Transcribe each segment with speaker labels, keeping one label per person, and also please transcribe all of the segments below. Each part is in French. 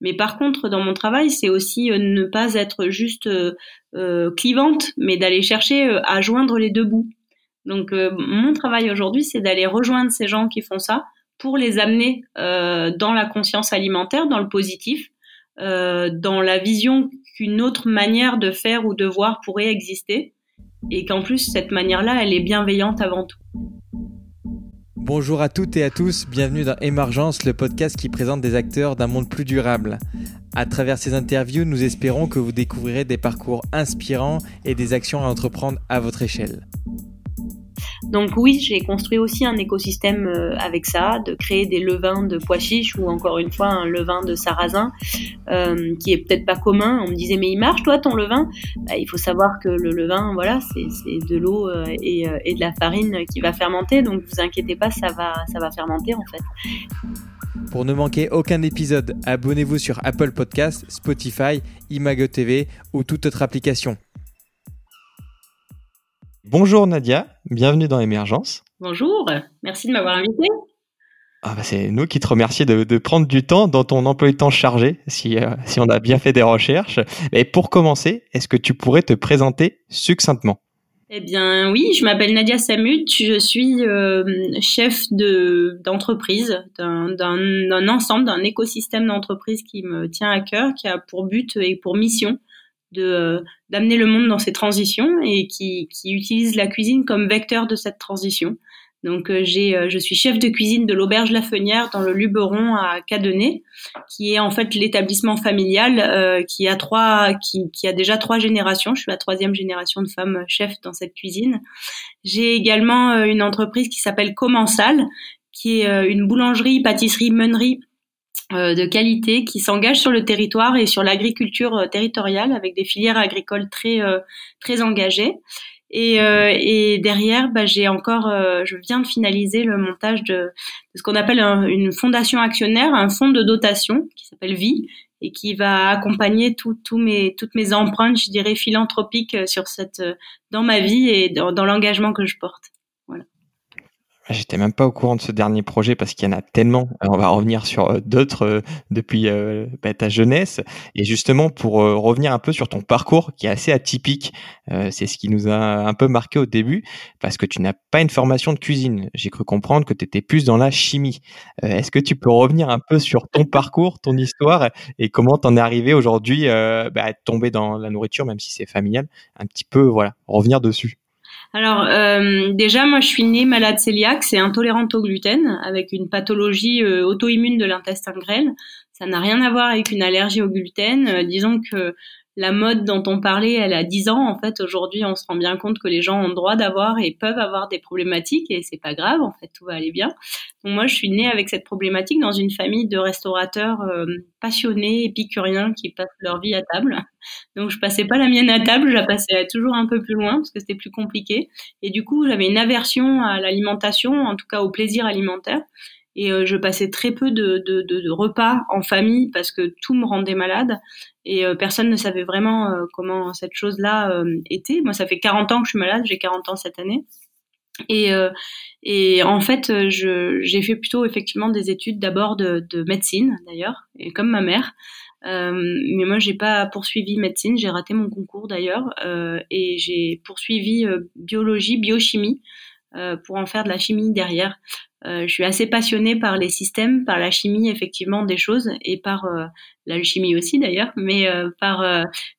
Speaker 1: Mais par contre, dans mon travail, c'est aussi ne pas être juste clivante, mais d'aller chercher à joindre les deux bouts. Donc mon travail aujourd'hui, c'est d'aller rejoindre ces gens qui font ça pour les amener dans la conscience alimentaire, dans le positif, dans la vision qu'une autre manière de faire ou de voir pourrait exister et qu'en plus cette manière-là, elle est bienveillante avant tout.
Speaker 2: Bonjour à toutes et à tous, bienvenue dans Émergence, le podcast qui présente des acteurs d'un monde plus durable. À travers ces interviews, nous espérons que vous découvrirez des parcours inspirants et des actions à entreprendre à votre échelle.
Speaker 1: Donc oui, j'ai construit aussi un écosystème euh, avec ça, de créer des levains de pois chiches ou encore une fois un levain de sarrasin euh, qui est peut-être pas commun. On me disait mais il marche toi ton levain? Bah, Il faut savoir que le levain, voilà, c'est de l'eau euh, et, de la farine qui va fermenter. Donc vous inquiétez pas, ça va, ça va fermenter en fait.
Speaker 2: Pour ne manquer aucun épisode, abonnez-vous sur Apple Podcast, Spotify, Imago TV ou toute autre application. Bonjour Nadia, bienvenue dans Émergence.
Speaker 1: Bonjour, merci de m'avoir invité.
Speaker 2: Ah bah c'est nous qui te remercions de, prendre du temps dans ton emploi du temps chargé, si, euh, si on a bien fait des recherches. Et pour commencer, est-ce que tu pourrais te présenter succinctement?
Speaker 1: Eh bien oui, je m'appelle Nadia Samut, je suis euh, chef de d'entreprise, d'un ensemble, d'un écosystème d'entreprise qui me tient à cœur, qui a pour but et pour mission de euh, d'amener le monde dans ces transitions et qui, qui utilise la cuisine comme vecteur de cette transition. Donc euh, j'ai, euh, je suis chef de cuisine de l'auberge La Fenière dans le Luberon à Cadenet, qui est en fait l'établissement familial qui a trois, qui, qui, a déjà trois générations. Je suis la troisième génération de femmes chefs dans cette cuisine. J'ai également une entreprise qui s'appelle Commensal, qui est une boulangerie, pâtisserie, meunerie euh, de qualité qui s'engagent sur le territoire et sur l'agriculture euh, territoriale avec des filières agricoles très euh, très engagées. Et, et derrière, bah, j'ai encore, je viens de finaliser le montage de, ce qu'on appelle une fondation actionnaire, un fonds de dotation qui s'appelle Vie et qui va accompagner tout, tout mes, toutes mes empreintes, je dirais, philanthropiques sur cette, dans ma vie et dans l'engagement que je porte.
Speaker 2: J'étais même pas au courant de ce dernier projet parce qu'il y en a tellement. on va revenir sur euh, d'autres euh, depuis euh, bah, ta jeunesse. Et justement, pour revenir un peu sur ton parcours qui est assez atypique, c'est ce qui nous a un peu marqué au début parce que tu n'as pas une formation de cuisine. J'ai cru comprendre que tu étais plus dans la chimie. Est-ce que tu peux revenir un peu sur ton parcours, ton histoire et comment t'en es arrivé aujourd'hui bah, à tomber dans la nourriture, même si c'est familial Un petit peu, voilà, revenir dessus?
Speaker 1: Alors euh, déjà, moi, je suis née malade cœliaque, c'est intolérante au gluten, avec une pathologie euh, auto-immune de l'intestin grêle. Ça n'a rien à voir avec une allergie au gluten. Euh, disons que la mode dont on parlait, elle a 10 ans. En fait, aujourd'hui, on se rend bien compte que les gens ont le droit d'avoir et peuvent avoir des problématiques et c'est pas grave. En fait, tout va aller bien. Donc moi, je suis née avec cette problématique dans une famille de restaurateurs euh, passionnés, épicuriens qui passent leur vie à table. Donc je passais pas la mienne à table, je la passais toujours un peu plus loin parce que c'était plus compliqué. Et du coup, j'avais une aversion à l'alimentation, en tout cas au plaisir alimentaire et euh, je passais très peu de, de, de, repas en famille parce que tout me rendait malade et euh, personne ne savait vraiment euh, comment cette chose-là était. Moi, ça fait 40 ans que je suis malade, j'ai 40 ans cette année. Et, et en fait, j'ai fait plutôt effectivement des études d'abord de, de, médecine d'ailleurs, et comme ma mère. mais moi, j'ai pas poursuivi médecine, j'ai raté mon concours d'ailleurs, et j'ai poursuivi biologie, biochimie pour en faire de la chimie derrière. Euh, je suis assez passionnée par les systèmes, par la chimie effectivement des choses et par euh, l'alchimie aussi d'ailleurs, mais euh, par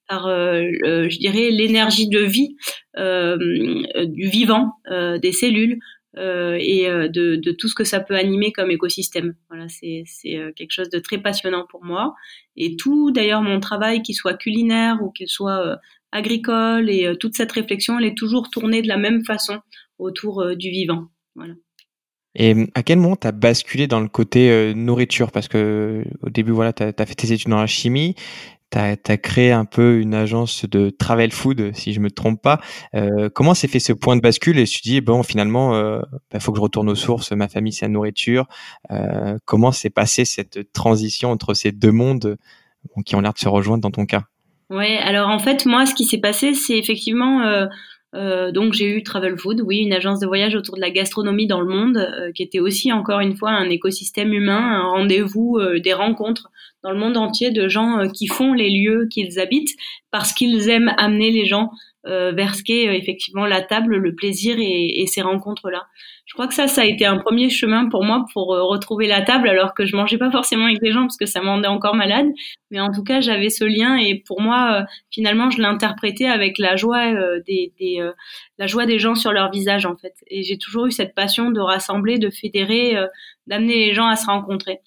Speaker 1: par je dirais l'énergie de vie du vivant, des cellules. et de, de, tout ce que ça peut animer comme écosystème. Voilà, c'est quelque chose de très passionnant pour moi. Et tout, d'ailleurs, mon travail, qu'il soit culinaire ou qu'il soit agricole, et toute cette réflexion, elle est toujours tournée de la même façon autour du vivant. Voilà.
Speaker 2: Et à quel moment tu as basculé dans le côté euh, nourriture? Parce que au début, voilà, tu as, fait tes études dans la chimie, tu as, créé un peu une agence de travel food, si je me trompe pas. Euh, comment s'est fait ce point de bascule et tu te dis, bon, finalement, il euh, bah, faut que je retourne aux sources, ma famille, c'est la nourriture. Comment s'est passée cette transition entre ces deux mondes qui ont l'air de se rejoindre dans ton cas?
Speaker 1: Ouais, alors en fait, moi, ce qui s'est passé, c'est effectivement Euh, donc j'ai eu Travel Food, oui, une agence de voyage autour de la gastronomie dans le monde, euh, qui était aussi encore une fois un écosystème humain, un rendez-vous, euh, des rencontres dans le monde entier de gens qui font les lieux qu'ils habitent parce qu'ils aiment amener les gens euh, vers ce qu'est effectivement la table, le plaisir et, et ces rencontres-là. Je crois que ça, ça a été un premier chemin pour moi pour retrouver la table, alors que je mangeais pas forcément avec les gens parce que ça me rendait encore malade. Mais en tout cas, j'avais ce lien et pour moi, finalement, je l'interprétais avec la joie des, des la joie des gens sur leur visage en fait. Et j'ai toujours eu cette passion de rassembler, de fédérer, d'amener les gens à se rencontrer.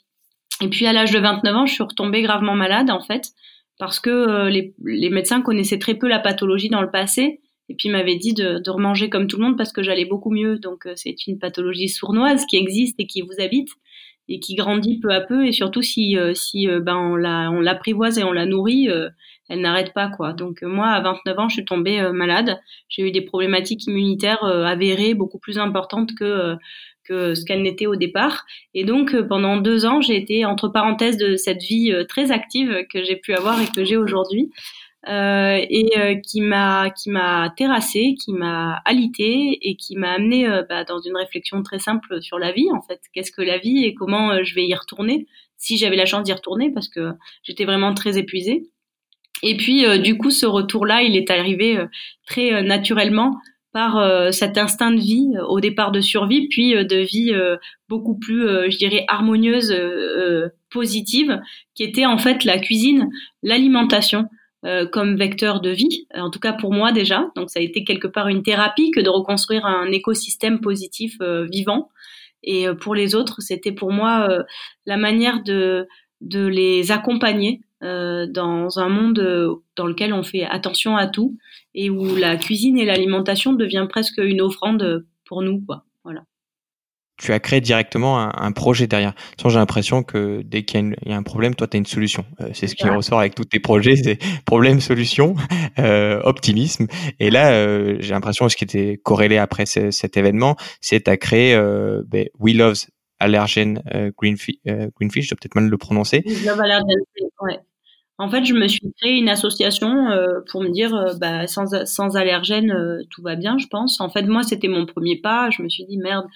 Speaker 1: Et puis à l'âge de 29 ans, je suis retombée gravement malade en fait parce que euh, les, les, médecins connaissaient très peu la pathologie dans le passé et puis m'avaient dit de, de remanger comme tout le monde parce que j'allais beaucoup mieux. Donc euh, c'est une pathologie sournoise qui existe et qui vous habite et qui grandit peu à peu et surtout si euh, si ben on la on l'apprivoise et on la nourrit, elle n'arrête pas quoi. Donc moi à 29 ans, je suis tombée malade. J'ai eu des problématiques immunitaires avérées beaucoup plus importantes que que ce qu'elle n'était au départ. Et donc, euh, pendant deux ans, j'ai été entre parenthèses de cette vie euh, très active que j'ai pu avoir et que j'ai aujourd'hui. Euh, et euh, qui m'a qui m'a terrassé, qui m'a alité et qui m'a amené bah, dans une réflexion très simple sur la vie en fait. Qu'est-ce que la vie et comment je vais y retourner si j'avais la chance d'y retourner parce que j'étais vraiment très épuisée. Et puis du coup ce retour là, il est arrivé très naturellement par euh, cet instinct de vie euh, au départ de survie, puis euh, de vie beaucoup plus, je dirais, harmonieuse, positive, qui était en fait la cuisine, l'alimentation. comme vecteur de vie, en tout cas pour moi déjà. Donc ça a été quelque part une thérapie que de reconstruire un écosystème positif vivant. Et pour les autres, c'était pour moi la manière de, de les accompagner dans un monde dans lequel on fait attention à tout et où la cuisine et l'alimentation devient presque une offrande pour nous, quoi. Voilà.
Speaker 2: Tu as créé directement un, projet derrière. J'ai l'impression que dès qu'il y, a un problème, toi, tu as une solution. Euh, c'est ce qui ressort avec tous tes projets, c'est problème, solution, euh, optimisme. Et là, euh, j'ai l'impression, ce qui était corrélé après cet événement, c'est tu as créé euh, ben, We Loves Allergen Greenfish, Greenfish, je dois peut-être mal le prononcer. We Love Allergen,
Speaker 1: ouais. En fait, je me suis créé une association euh, pour me dire, euh, bah, sans, sans allergène, euh, tout va bien, je pense. En fait, moi, c'était mon premier pas. Je me suis dit, merde,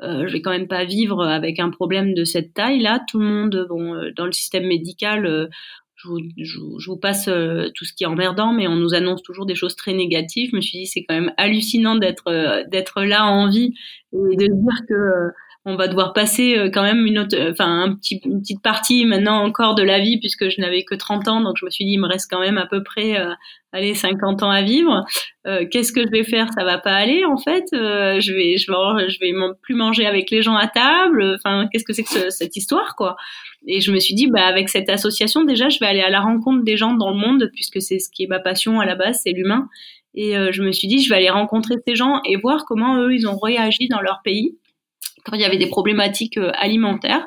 Speaker 1: je vais quand même pas vivre avec un problème de cette taille-là. Tout le monde, bon, dans le système médical, je vous, je, vous, passe tout ce qui est emmerdant, mais on nous annonce toujours des choses très négatives. Je me suis dit, c'est quand même hallucinant d'être d'être là en vie et de dire que on va devoir passer euh, quand même une autre, euh, enfin un petit, une petite partie maintenant encore de la vie puisque je n'avais que 30 ans, donc je me suis dit il me reste quand même à peu près euh, allez 50 ans à vivre. Qu'est-ce que je vais faire? Ça va pas aller en fait. je vais je vais je vais plus manger avec les gens à table. Enfin qu'est-ce que c'est que cette histoire quoi? Et je me suis dit bah avec cette association déjà je vais aller à la rencontre des gens dans le monde puisque c'est ce qui est ma passion à la base, c'est l'humain. Et je me suis dit je vais aller rencontrer ces gens et voir comment eux ils ont réagi dans leur pays quand il y avait des problématiques euh, alimentaires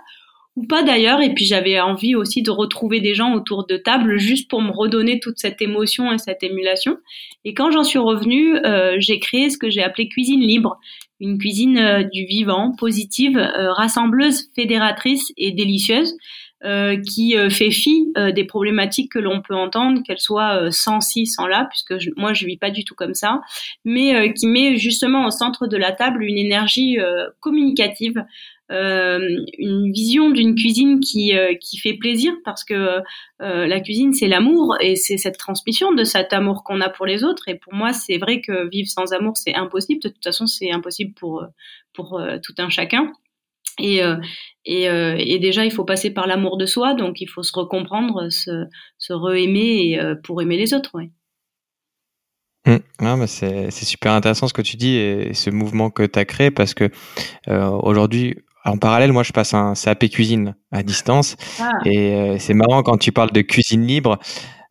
Speaker 1: ou pas d'ailleurs. Et puis j'avais envie aussi de retrouver des gens autour de table juste pour me redonner toute cette émotion et cette émulation. Et quand j'en suis revenue, euh, j'ai créé ce que j'ai appelé cuisine libre, une cuisine euh, du vivant, positive, rassembleuse, fédératrice et délicieuse. Euh, qui euh, fait fi euh, des problématiques que l'on peut entendre, qu'elles soient sans ci, sans là, puisque moi je vis pas du tout comme ça, mais qui met justement au centre de la table une énergie communicative, une vision d'une cuisine qui qui fait plaisir, parce que la cuisine c'est l'amour et c'est cette transmission de cet amour qu'on a pour les autres. Et pour moi c'est vrai que vivre sans amour c'est impossible. De toute façon c'est impossible pour pour tout un chacun. Et, euh, et, euh, et, déjà, il faut passer par l'amour de soi, donc il faut se recomprendre, se, se re-aimer euh, pour aimer les autres. Ouais.
Speaker 2: Mmh. c'est super intéressant ce que tu dis et ce mouvement que tu as créé parce que aujourd'hui, en parallèle, moi je passe un CAP cuisine à distance ah. et c'est marrant quand tu parles de cuisine libre.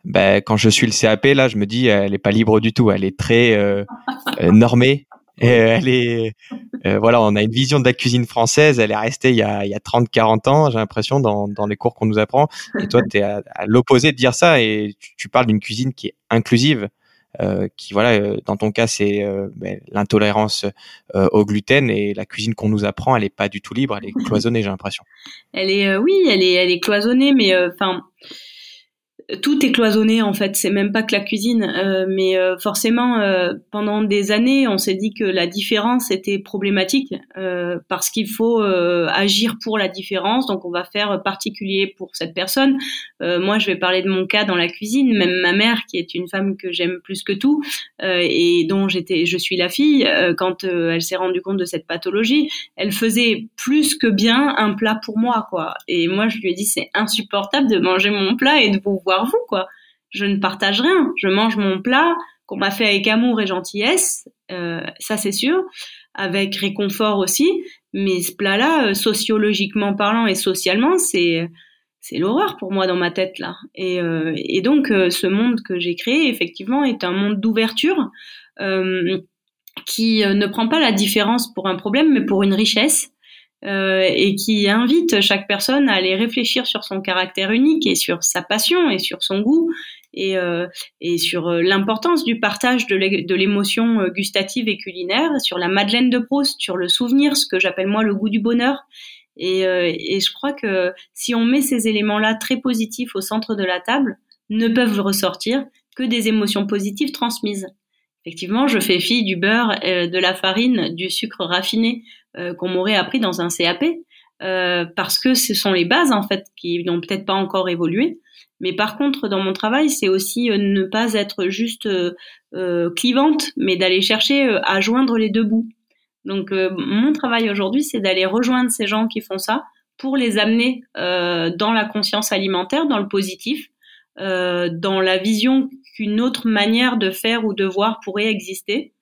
Speaker 2: Ben, quand je suis le CAP, là, je me dis, elle est pas libre du tout. Elle est très normée. Et elle est, euh, voilà, on a une vision de la cuisine française. Elle est restée il y a, il y a 30-40 ans, j'ai l'impression, dans, dans les cours qu'on nous apprend. Et toi, tu es à, l'opposé de dire ça et tu, parles d'une cuisine qui est inclusive. Euh, qui voilà euh, dans ton cas c'est euh, ben, l'intolérance au gluten et la cuisine qu'on nous apprend elle est pas du tout libre elle est cloisonnée j'ai l'impression
Speaker 1: elle est oui elle est elle est cloisonnée mais enfin tout est cloisonné en fait. C'est même pas que la cuisine, euh, mais euh, forcément, euh, pendant des années, on s'est dit que la différence était problématique parce qu'il faut agir pour la différence. Donc, on va faire particulier pour cette personne. moi, je vais parler de mon cas dans la cuisine. Même ma mère, qui est une femme que j'aime plus que tout et dont j'étais, je suis la fille, quand elle s'est rendue compte de cette pathologie, elle faisait plus que bien un plat pour moi, quoi. Et moi, je lui ai dit, c'est insupportable de manger mon plat et de vous voir vous, quoi. Je ne partage rien. Je mange mon plat qu'on m'a fait avec amour et gentillesse, euh, ça c'est sûr, avec réconfort aussi. Mais ce plat-là, euh, sociologiquement parlant et socialement, c'est c'est l'horreur pour moi dans ma tête là. Et, euh, et donc ce monde que j'ai créé effectivement est un monde d'ouverture qui ne prend pas la différence pour un problème, mais pour une richesse. Euh, et qui invite chaque personne à aller réfléchir sur son caractère unique et sur sa passion et sur son goût et, euh, et sur euh, l'importance du partage de l'émotion gustative et culinaire, sur la Madeleine de Proust, sur le souvenir, ce que j'appelle moi le goût du bonheur. Et, et je crois que si on met ces éléments-là très positifs au centre de la table, ne peuvent ressortir que des émotions positives transmises. Effectivement, je fais fi du beurre, de la farine, du sucre raffiné. Euh, qu'on m'aurait appris dans un CAP, euh, parce que ce sont les bases en fait qui n'ont peut-être pas encore évolué. Mais par contre, dans mon travail, c'est aussi euh, ne pas être juste clivante, mais d'aller chercher à joindre les deux bouts. Donc mon travail aujourd'hui, c'est d'aller rejoindre ces gens qui font ça pour les amener dans la conscience alimentaire, dans le positif, dans la vision qu'une autre manière de faire ou de voir pourrait exister,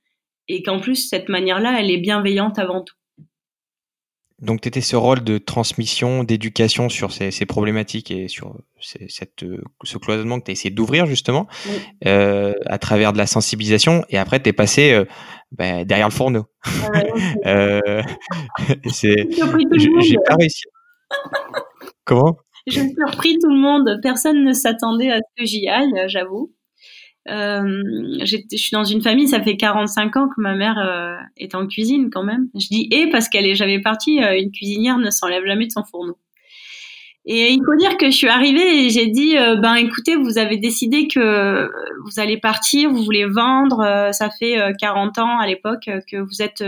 Speaker 1: et qu'en plus cette manière-là, elle est bienveillante avant tout.
Speaker 2: Donc, tu étais ce rôle de transmission, d'éducation sur ces, ces, problématiques et sur cette, ce cloisonnement que tu as essayé d'ouvrir justement euh, à travers de la sensibilisation. Et après, tu es passé euh, bah, derrière le fourneau. euh, J'ai pas réussi. Comment?
Speaker 1: J'ai surpris tout le monde. Personne ne s'attendait à ce que j'y aille, j'avoue. Euh, je suis dans une famille, ça fait 45 ans que ma mère euh, est en cuisine quand même. Je dis et parce qu'elle est jamais partie, euh, une cuisinière ne s'enlève jamais de son fourneau. Et il faut dire que je suis arrivée et j'ai dit ben écoutez, vous avez décidé que vous allez partir, vous voulez vendre, ça fait 40 ans à l'époque que vous êtes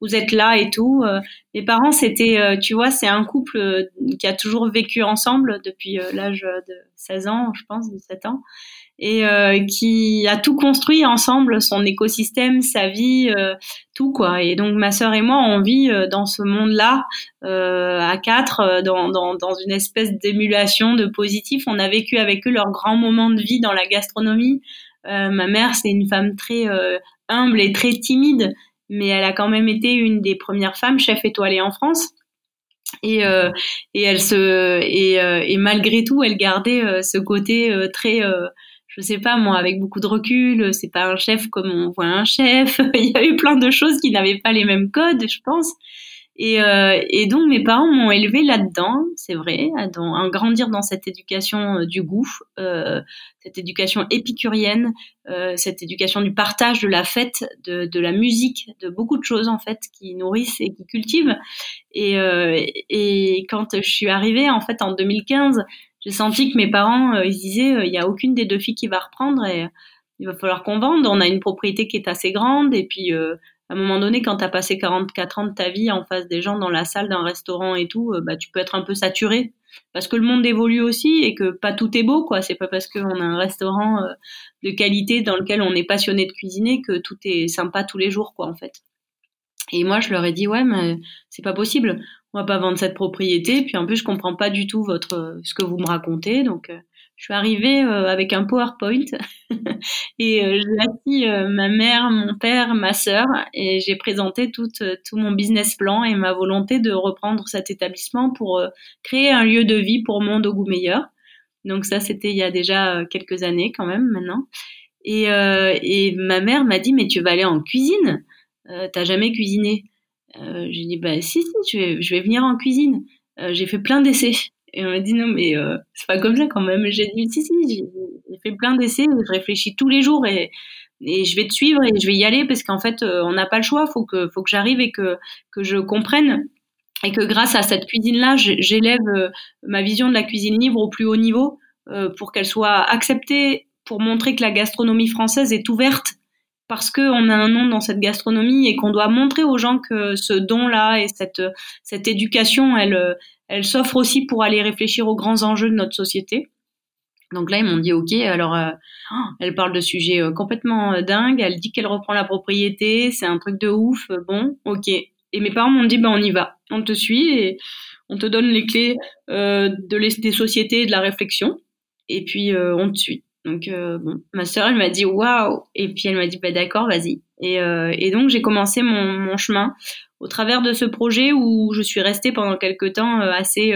Speaker 1: vous êtes là et tout. Mes parents, c'était, tu vois, c'est un couple qui a toujours vécu ensemble depuis l'âge de 16 ans, je pense, 17 ans et euh, qui a tout construit ensemble, son écosystème, sa vie, euh, tout quoi. Et donc ma sœur et moi, on vit euh, dans ce monde-là à quatre, dans, dans, dans une espèce d'émulation de positif. On a vécu avec eux leurs grands moments de vie dans la gastronomie. ma mère, c'est une femme très humble et très timide, mais elle a quand même été une des premières femmes chef étoilée en France. Et, euh, et elle se et, et malgré tout elle gardait ce côté très je sais pas moi, avec beaucoup de recul, c'est pas un chef comme on voit un chef. Il y a eu plein de choses qui n'avaient pas les mêmes codes, je pense. Et, euh, et donc mes parents m'ont élevé là-dedans, c'est vrai, à, grandir dans cette éducation euh, du goût, euh, cette éducation épicurienne, cette éducation du partage, de la fête, de, la musique, de beaucoup de choses en fait qui nourrissent et qui cultivent. Et, et quand je suis arrivée en fait en 2015, j'ai senti que mes parents, euh, ils disaient, euh, il n'y a aucune des deux filles qui va reprendre et euh, il va falloir qu'on vende. On a une propriété qui est assez grande et puis à un moment donné, quand tu as passé 44 ans de ta vie en face des gens dans la salle d'un restaurant et tout, bah, tu peux être un peu saturé parce que le monde évolue aussi et que pas tout est beau quoi. C'est pas parce qu'on a un restaurant de qualité dans lequel on est passionné de cuisiner que tout est sympa tous les jours quoi en fait. Et moi, je leur ai dit ouais, mais c'est pas possible on va pas vendre cette propriété. Puis en plus, je comprends pas du tout votre ce que vous me racontez. Donc, euh, je suis arrivée euh, avec un PowerPoint et euh, j'ai assis ma mère, mon père, ma sœur et j'ai présenté tout, tout mon business plan et ma volonté de reprendre cet établissement pour créer un lieu de vie pour monde au goût meilleur. Donc ça, c'était il y a déjà quelques années quand même maintenant. Et, et ma mère m'a dit mais tu vas aller en cuisine, t'as jamais cuisiné. Euh, j'ai dit bah si si je vais, je vais venir en cuisine. Euh, j'ai fait plein d'essais. Et on m'a dit non mais euh, c'est pas comme ça quand même. J'ai dit si si j'ai fait plein d'essais. Je réfléchis tous les jours et et je vais te suivre et je vais y aller parce qu'en fait on n'a pas le choix. Faut que faut que j'arrive et que que je comprenne et que grâce à cette cuisine là j'élève ma vision de la cuisine libre au plus haut niveau pour qu'elle soit acceptée, pour montrer que la gastronomie française est ouverte parce qu'on a un nom dans cette gastronomie et qu'on doit montrer aux gens que ce don-là et cette, cette éducation, elle, elle s'offre aussi pour aller réfléchir aux grands enjeux de notre société. Donc là, ils m'ont dit OK. Alors, euh, oh, elle parle de sujets euh, complètement euh, dingues. Elle dit qu'elle reprend la propriété. C'est un truc de ouf. Bon, OK. Et mes parents m'ont dit ben on y va. On te suit et on te donne les clés de les, des sociétés et de la réflexion. Et puis on te suit. Donc bon, ma sœur elle m'a dit waouh. Et puis elle m'a dit bah d'accord, vas-y. Et, et donc j'ai commencé mon, chemin au travers de ce projet où je suis restée pendant quelques temps assez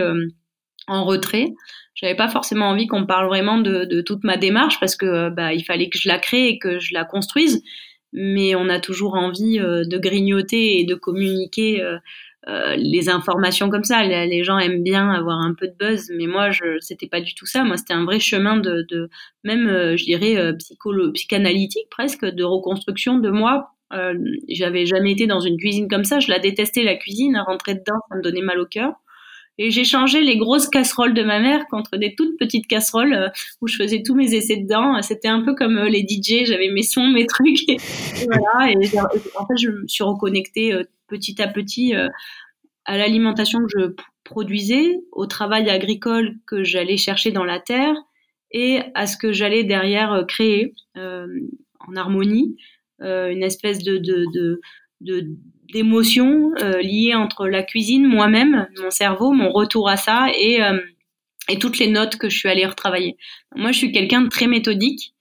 Speaker 1: en retrait j'avais pas forcément envie qu'on parle vraiment de, toute ma démarche parce que euh, bah, il fallait que je la crée et que je la construise. Mais on a toujours envie euh, de grignoter et de communiquer euh, euh, les informations comme ça. Les, gens aiment bien avoir un peu de buzz, mais moi, je c'était pas du tout ça. Moi, c'était un vrai chemin de, de même, je dirais, psycholo psychanalytique presque, de reconstruction de moi. J'avais jamais été dans une cuisine comme ça. Je la détestais la cuisine. Rentrer dedans, ça me donnait mal au cœur. Et j'ai changé les grosses casseroles de ma mère contre des toutes petites casseroles euh, où je faisais tous mes essais dedans. C'était un peu comme euh, les DJ, j'avais mes sons, mes trucs. Et, voilà. Et en fait, je me suis reconnectée euh, petit à petit à l'alimentation que je produisais, au travail agricole que j'allais chercher dans la terre et à ce que j'allais derrière créer en harmonie, une espèce de, de, de, de d'émotions euh, liées entre la cuisine, moi-même, mon cerveau, mon retour à ça et, euh, et toutes les notes que je suis allée retravailler. Moi, je suis quelqu'un de très méthodique.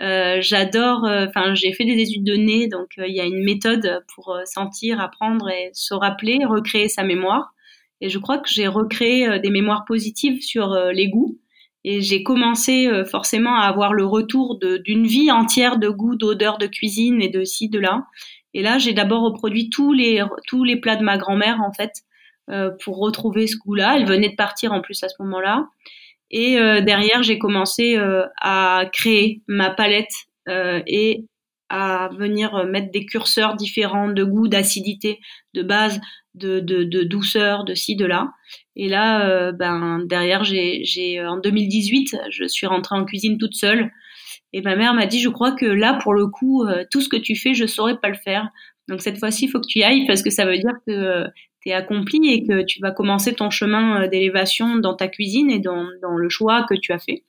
Speaker 1: Euh, j'adore, enfin, j'ai fait des études de nez, donc il y a une méthode pour sentir, apprendre et se rappeler, recréer sa mémoire. Et je crois que j'ai recréé des mémoires positives sur les goûts. Et j'ai commencé forcément à avoir le retour d'une vie entière de goûts, d'odeurs, de cuisine et de ci, de là. Et là, j'ai d'abord reproduit tous les, tous les plats de ma grand-mère, en fait, euh, pour retrouver ce goût-là. Elle venait de partir en plus à ce moment-là. Et euh, derrière, j'ai commencé euh, à créer ma palette euh, et à venir mettre des curseurs différents de goût, d'acidité, de base, de, de, douceur, de ci, de là. Et là, ben derrière, j'ai, j'ai en 2018, je suis rentrée en cuisine toute seule et ma mère m'a dit, je crois que là, pour le coup, euh, tout ce que tu fais, je saurais pas le faire. Donc cette fois-ci, il faut que tu y ailles parce que ça veut dire que euh, tu es accompli et que tu vas commencer ton chemin euh, d'élévation dans ta cuisine et dans, le choix que tu as fait.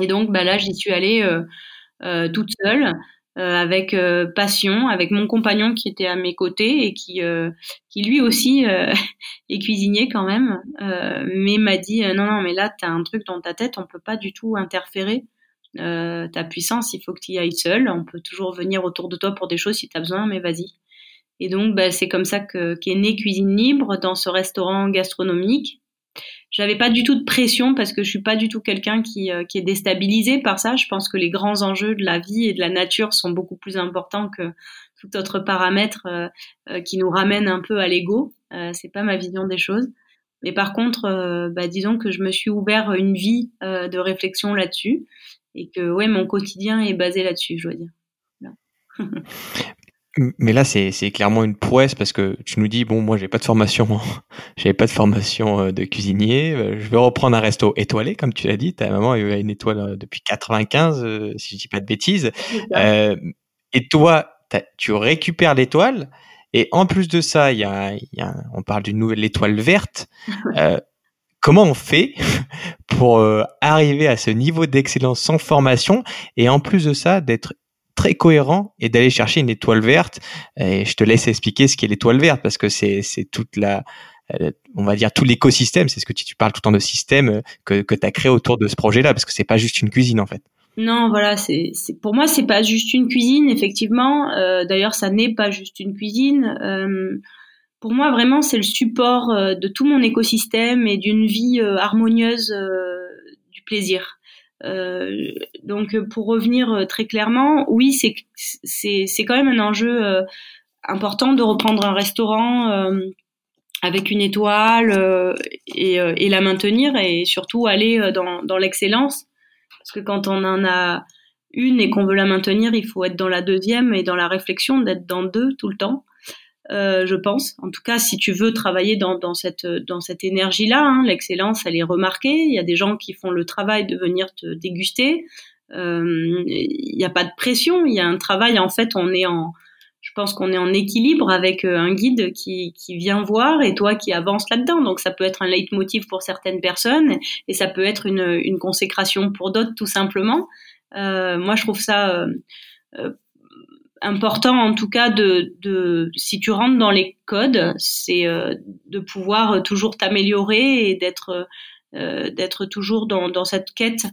Speaker 1: Et donc bah là, j'y suis allée euh, toute seule. avec passion, avec mon compagnon qui était à mes côtés et qui, qui lui aussi est cuisinier quand même, mais m'a dit non non mais là tu as un truc dans ta tête, on peut pas du tout interférer euh, ta puissance, il faut que tu y ailles seul. On peut toujours venir autour de toi pour des choses si tu as besoin, mais vas-y. Et donc, bah, c'est comme ça que qu'est née Cuisine Libre dans ce restaurant gastronomique. J'avais pas du tout de pression parce que je suis pas du tout quelqu'un qui, euh, qui est déstabilisé par ça. Je pense que les grands enjeux de la vie et de la nature sont beaucoup plus importants que tout autre paramètre euh, euh qui nous ramène un peu à l'ego. C'est pas ma vision des choses. Mais par contre, bah, disons que je me suis ouvert une vie de réflexion là-dessus et que ouais, mon quotidien est basé là-dessus, je dois dire.
Speaker 2: Mais là, c'est clairement une prouesse parce que tu nous dis bon, moi, j'ai pas de formation, j'avais pas de formation euh, de cuisinier. Euh, je vais reprendre un resto étoilé, comme tu l'as dit. Ta maman a eu une étoile euh, depuis 95, si je dis pas de bêtises. Euh, et toi, tu récupères l'étoile. Et en plus de ça, il y a, y a, on parle d'une nouvelle étoile verte. euh, comment on fait euh, arriver à ce niveau d'excellence sans formation et en plus de ça d'être très cohérent et d'aller chercher une étoile verte et je te laisse expliquer ce qu'est l'étoile verte parce que c'est toute la euh, on va dire tout l'écosystème c'est ce que tu, tu, parles tout le temps de système euh, que que tu as créé autour de ce projet-là parce que c'est pas juste une cuisine en fait.
Speaker 1: Non, voilà, c'est pour moi c'est pas juste une cuisine effectivement. D'ailleurs, ça n'est pas juste une cuisine. Pour moi, vraiment, c'est le support euh, de tout mon écosystème et d'une vie euh, harmonieuse euh, du plaisir. donc, pour revenir très clairement, oui, c'est c'est quand même un enjeu important de reprendre un restaurant avec une étoile et, et, la maintenir et surtout aller dans, dans l'excellence. Parce que quand on en a une et qu'on veut la maintenir, il faut être dans la deuxième et dans la réflexion d'être dans deux tout le temps. Euh, je pense. En tout cas, si tu veux travailler dans, dans cette dans cette énergie-là, hein, l'excellence, elle est remarquée. Il y a des gens qui font le travail de venir te déguster. Euh, il n'y a pas de pression. Il y a un travail. En fait, on est en je pense qu'on est en équilibre avec euh, un guide qui, qui vient voir et toi qui avances là-dedans. Donc ça peut être un leitmotiv pour certaines personnes et ça peut être une, une consécration pour d'autres tout simplement. Euh, moi, je trouve ça euh, important en tout cas de, de, si tu rentres dans les codes, c'est euh, de pouvoir toujours t'améliorer et d'être euh, d'être toujours dans, dans cette quête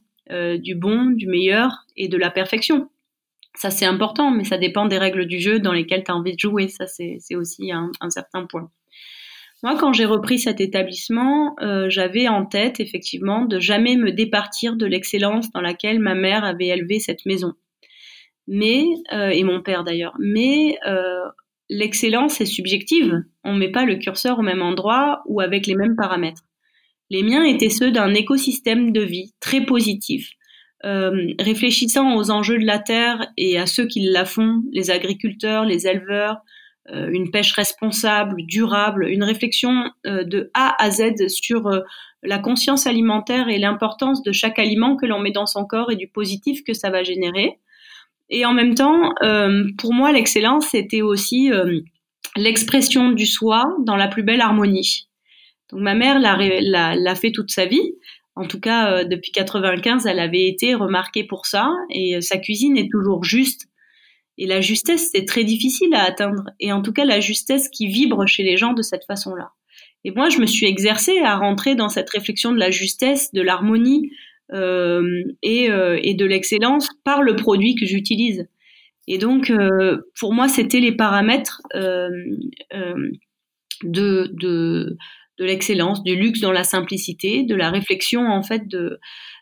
Speaker 1: du bon, du meilleur et de la perfection. Ça, c'est important, mais ça dépend des règles du jeu dans lesquelles tu as envie de jouer. Ça, c'est aussi un, un, certain point. Moi, quand j'ai repris cet établissement, euh, j'avais en tête, effectivement, de jamais me départir de l'excellence dans laquelle ma mère avait élevé cette maison. Mais, euh, et mon père d'ailleurs, mais euh, l'excellence est subjective. On ne met pas le curseur au même endroit ou avec les mêmes paramètres. Les miens étaient ceux d'un écosystème de vie très positif, euh, réfléchissant aux enjeux de la terre et à ceux qui la font, les agriculteurs, les éleveurs, une pêche responsable, durable, une réflexion de A à Z sur la conscience alimentaire et l'importance de chaque aliment que l'on met dans son corps et du positif que ça va générer. Et en même temps, euh, pour moi, l'excellence, c'était aussi l'expression du soi dans la plus belle harmonie. Donc ma mère l'a fait toute sa vie. En tout cas, euh, depuis 95, elle avait été remarquée pour ça et euh, sa cuisine est toujours juste. Et la justesse, c'est très difficile à atteindre. Et en tout cas, la justesse qui vibre chez les gens de cette façon-là. Et moi, je me suis exercée à rentrer dans cette réflexion de la justesse, de l'harmonie euh, et, euh, et, de l'excellence par le produit que j'utilise. Et donc, euh, pour moi, c'était les paramètres de, de, l'excellence, du luxe dans la simplicité, de la réflexion en fait de,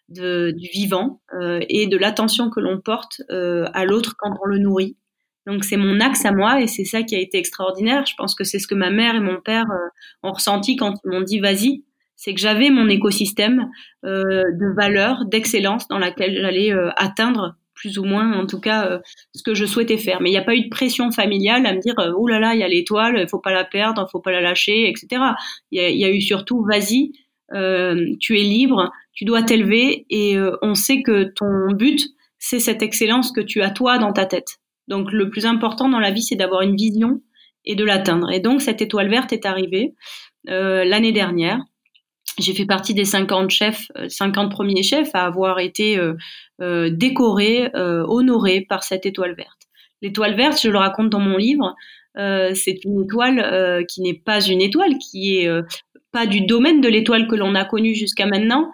Speaker 1: du vivant et de l'attention que l'on porte à l'autre quand on le nourrit. Donc c'est mon axe à moi et c'est ça qui a été extraordinaire. Je pense que c'est ce que ma mère et mon père ont ressenti quand ils m'ont dit vas-y. C'est que j'avais mon écosystème euh, de valeurs, d'excellence dans laquelle j'allais euh, atteindre plus ou moins, en tout cas, euh, ce que je souhaitais faire. Mais il n'y a pas eu de pression familiale à me dire, oh là là, il y a l'étoile, il faut pas la perdre, il faut pas la lâcher, etc. Il y, a, eu surtout, vas-y, tu es libre, tu dois t'élever, et on sait que ton but, c'est cette excellence que tu as toi dans ta tête. Donc le plus important dans la vie, c'est d'avoir une vision et de l'atteindre. Et donc cette étoile verte est arrivée l'année dernière j'ai fait partie des 50 chefs, 50 premiers chefs à avoir été euh, euh, décorés, euh, honorés par cette étoile verte. L'étoile verte, je le raconte dans mon livre, euh, c'est une étoile euh, qui n'est pas une étoile, qui est pas du domaine de l'étoile que l'on a connue jusqu'à maintenant,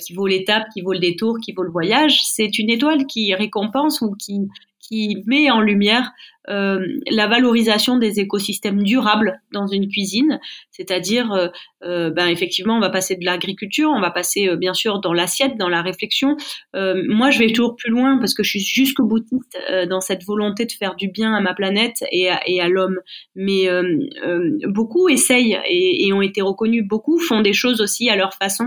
Speaker 1: qui vaut l'étape, qui vaut le détour, qui vaut le voyage. C'est une étoile qui récompense ou qui qui met en lumière euh, la valorisation des écosystèmes durables dans une cuisine, c'est-à-dire, euh, euh, ben effectivement, on va passer de l'agriculture, on va passer euh, bien sûr dans l'assiette, dans la réflexion. Euh, moi, je vais toujours plus loin parce que je suis jusqu'au boutiste euh, dans cette volonté de faire du bien à ma planète et à, et à l'homme. Mais beaucoup essayent et, et, ont été reconnus, beaucoup font des choses aussi à leur façon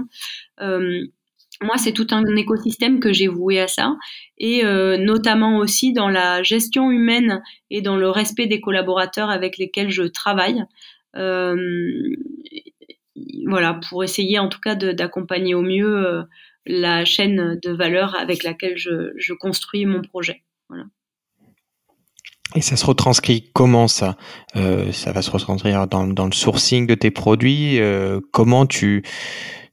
Speaker 1: moi, c'est tout un écosystème que j'ai voué à ça, et euh, notamment aussi dans la gestion humaine et dans le respect des collaborateurs avec lesquels je travaille. Euh, voilà, pour essayer en tout cas d'accompagner au mieux euh, la chaîne de valeur avec laquelle je, construis mon projet.
Speaker 2: Et ça se retranscrit comment ça? Ça va se retranscrire dans, le sourcing de tes produits? Comment tu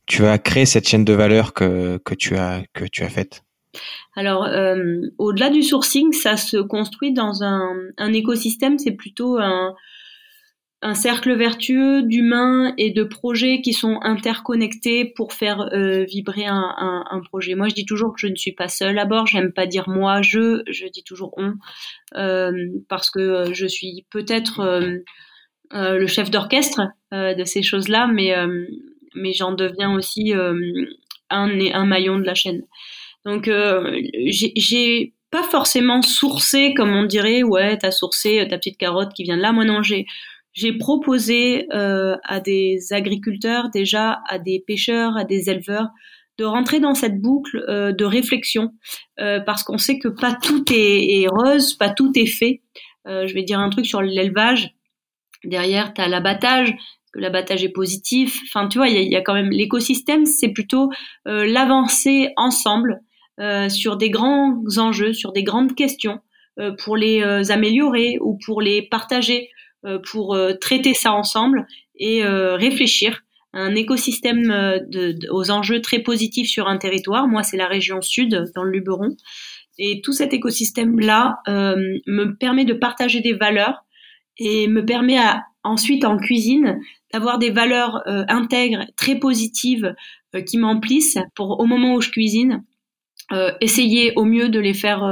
Speaker 2: tu as créé cette chaîne de valeur que, que tu as que tu as faite?
Speaker 1: Alors, euh, au-delà du sourcing, ça se construit dans un, un écosystème. C'est plutôt un, un, cercle vertueux d'humains et de projets qui sont interconnectés pour faire euh, vibrer un, un, projet. Moi, je dis toujours que je ne suis pas seule à bord. J'aime pas dire moi, je. Je dis toujours on, euh, parce que je suis peut-être le chef d'orchestre de ces choses-là, mais mais j'en deviens aussi euh, un, un maillon de la chaîne. Donc euh, j'ai pas forcément sourcé, comme on dirait, ouais, t'as sourcé ta petite carotte qui vient de là. Moi non, j'ai proposé euh, à des agriculteurs déjà, à des pêcheurs, à des éleveurs, de rentrer dans cette boucle euh, de réflexion, euh, parce qu'on sait que pas tout est, est, rose, pas tout est fait. Euh, je vais dire un truc sur l'élevage. Derrière, tu as l'abattage, que l'abattage est positif. Enfin, tu vois, il y, a, quand même l'écosystème, c'est plutôt euh, l'avancée ensemble euh, sur des grands enjeux, sur des grandes questions, euh, pour les améliorer ou pour les partager, pour traiter ça ensemble et réfléchir. Un écosystème aux enjeux très positifs sur un territoire. Moi, c'est la région sud, dans le Luberon. Et tout cet écosystème-là me permet de partager des valeurs et me permet à, ensuite en cuisine d'avoir des valeurs euh, intègres, très positives, euh, qui m'emplissent pour au moment où je cuisine, euh, essayer au mieux de les faire,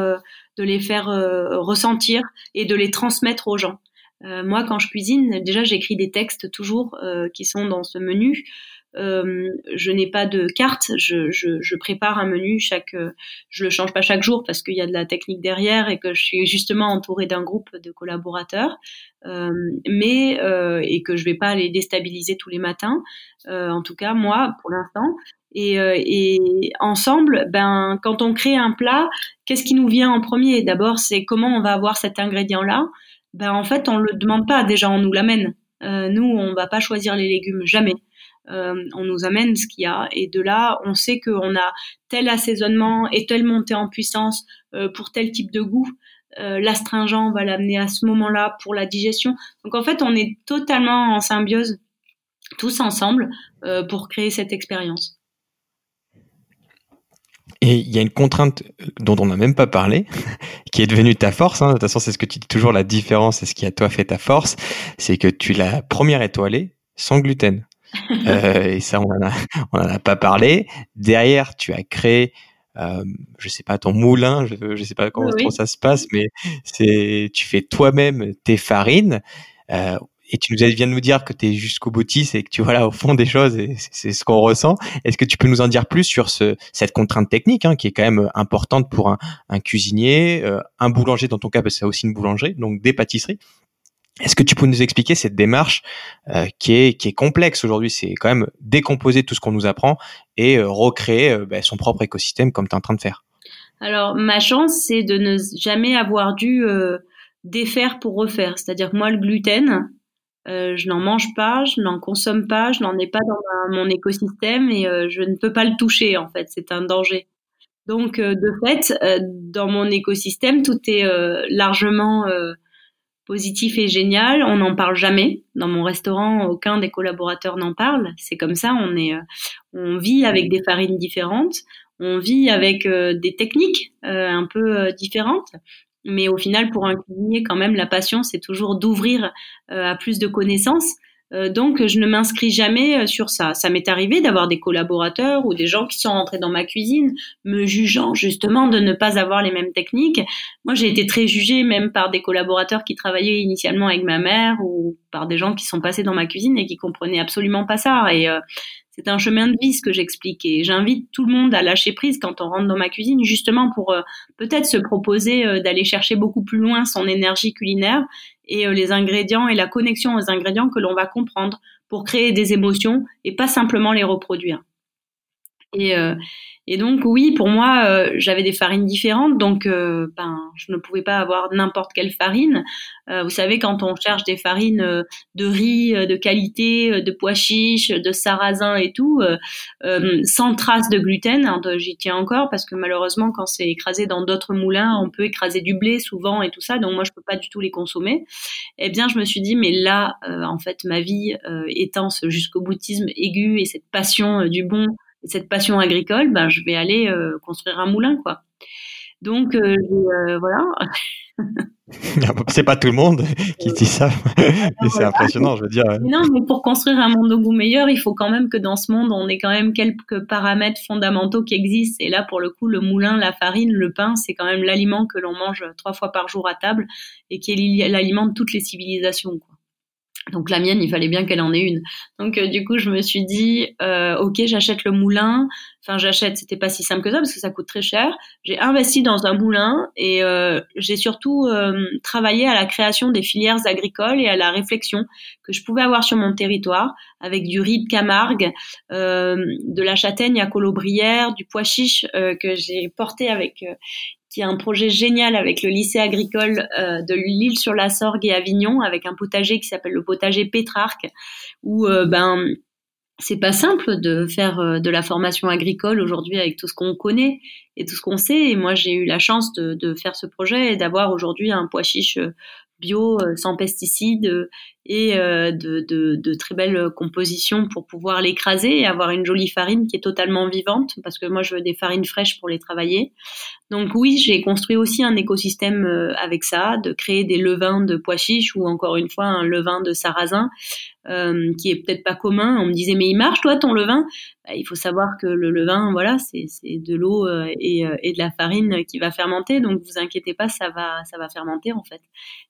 Speaker 1: de les faire ressentir et de les transmettre aux gens. moi, quand je cuisine, déjà j'écris des textes toujours qui sont dans ce menu je n'ai pas de carte. Je, je, je, prépare un menu chaque, je le change pas chaque jour parce qu'il y a de la technique derrière et que je suis justement entourée d'un groupe de collaborateurs, euh, mais euh, et que je vais pas les déstabiliser tous les matins. Euh, en tout cas, moi, pour l'instant. Et, euh, et, ensemble, ben, quand on crée un plat, qu'est-ce qui nous vient en premier? D'abord, c'est comment on va avoir cet ingrédient-là? Ben, en fait, on le demande pas. Déjà, on nous l'amène. Euh, nous, on va pas choisir les légumes, jamais. Euh, on nous amène ce qu'il y a. Et de là, on sait qu'on a tel assaisonnement et telle montée en puissance euh, pour tel type de goût. Euh, l'astringent va l'amener à ce moment-là pour la digestion. Donc en fait, on est totalement en symbiose tous ensemble pour créer cette expérience.
Speaker 2: Et il y a une contrainte dont on n'a même pas parlé, qui est devenue ta force. Hein. De toute façon, c'est ce que tu dis toujours, la différence, et ce qui a toi fait ta force, c'est que tu es la première étoilée sans gluten. euh, et ça, on en a, on en a pas parlé. Derrière, tu as créé, euh, je sais pas, ton moulin. Je, je sais pas comment, ça se passe, mais c'est, tu fais toi-même tes farines. Euh, et tu nous viens de nous dire que tu es jusqu'au boutiste et que tu vois là au fond des choses et c'est ce qu'on ressent. Est-ce que tu peux nous en dire plus sur ce, cette contrainte technique hein, qui est quand même importante pour un, un cuisinier, euh, un boulanger dans ton cas parce que c'est aussi une boulangerie, donc des pâtisseries. Est-ce que tu peux nous expliquer cette démarche euh, qui, est, complexe aujourd'hui? C'est quand même décomposer tout ce qu'on nous apprend et euh, recréer euh, bah, son propre écosystème comme tu es en train de faire.
Speaker 1: Alors, ma chance, c'est de ne jamais avoir dû défaire pour refaire. C'est-à-dire que moi, le gluten, je n'en mange pas, je n'en consomme pas, je n'en ai pas dans mon écosystème et je ne peux pas le toucher, en fait. C'est un danger. Donc, de fait, dans mon écosystème, tout est largement positif et génial. On n'en parle jamais. Dans mon restaurant, aucun des collaborateurs n'en parle. C'est comme ça. On est, euh, on vit avec des farines différentes. On vit avec euh, des techniques euh, un peu différentes. Mais au final, pour un cuisinier, quand même, la passion, c'est toujours d'ouvrir à plus de connaissances donc, je ne m'inscris jamais euh, sur ça. Ça m'est arrivé d'avoir des collaborateurs ou des gens qui sont rentrés dans ma cuisine, me jugeant justement de ne pas avoir les mêmes techniques. Moi, j'ai été très jugée même par des collaborateurs qui travaillaient initialement avec ma mère ou par des gens qui sont passés dans ma cuisine et qui comprenaient absolument pas ça. Et euh, c'est un chemin de vie ce que j'explique et j'invite tout le monde à lâcher prise quand on rentre dans ma cuisine justement pour peut-être se proposer d'aller chercher beaucoup plus loin son énergie culinaire et euh, les ingrédients et la connexion aux ingrédients que l'on va comprendre pour créer des émotions et pas simplement les reproduire. Et, euh, et donc oui, pour moi, euh, j'avais des farines différentes, donc euh, ben je ne pouvais pas avoir n'importe quelle farine. Euh, vous savez, quand on cherche des farines de riz de qualité, de pois chiches, de sarrasin et tout, sans trace de gluten, hein, j'y tiens encore parce que malheureusement, quand c'est écrasé dans d'autres moulins, on peut écraser du blé souvent et tout ça, donc moi je peux pas du tout les consommer. Eh bien, je me suis dit, mais là, en fait, ma vie étant ce jusqu'au boutisme aigu et cette passion du bon cette passion agricole, ben, je vais aller euh, construire un moulin, quoi. Donc, euh, euh, voilà.
Speaker 2: c'est pas tout le monde qui dit ça, c'est impressionnant, je veux dire.
Speaker 1: Non, mais pour construire un monde au goût meilleur, il faut quand même que dans ce monde, on ait quand même quelques paramètres fondamentaux qui existent. Et là, pour le coup, le moulin, la farine, le pain, c'est quand même l'aliment que l'on mange trois fois par jour à table et qui est l'aliment de toutes les civilisations. Quoi. Donc la mienne, il fallait bien qu'elle en ait une. Donc euh, du coup, je me suis dit, euh, ok, j'achète le moulin. Enfin, j'achète, c'était pas si simple que ça parce que ça coûte très cher. J'ai investi dans un moulin et euh, j'ai surtout travaillé à la création des filières agricoles et à la réflexion que je pouvais avoir sur mon territoire avec du riz de Camargue, de la châtaigne à Colobrière, du pois chiche que j'ai porté avec qui est un projet génial avec le lycée agricole de l'île sur la Sorgue et Avignon, avec un potager qui s'appelle le potager Pétrarque, où ben c'est pas simple de faire de la formation agricole aujourd'hui avec tout ce qu'on connaît et tout ce qu'on sait. Et moi, j'ai eu la chance de, de faire ce projet et d'avoir aujourd'hui un pois chiche bio, euh, sans pesticides euh, et euh, de, de, de, très belles compositions pour pouvoir l'écraser et avoir une jolie farine qui est totalement vivante parce que moi je veux des farines fraîches pour les travailler. Donc oui, j'ai construit aussi un écosystème avec ça, de créer des levains de pois chiches ou encore une fois un levain de sarrasin euh, qui est peut-être pas commun. On me disait mais il marche toi ton levain? Bah, Il faut savoir que le levain, voilà, c'est de l'eau euh, et, euh, et, de la farine qui va fermenter. Donc vous inquiétez pas, ça va ça va fermenter en fait.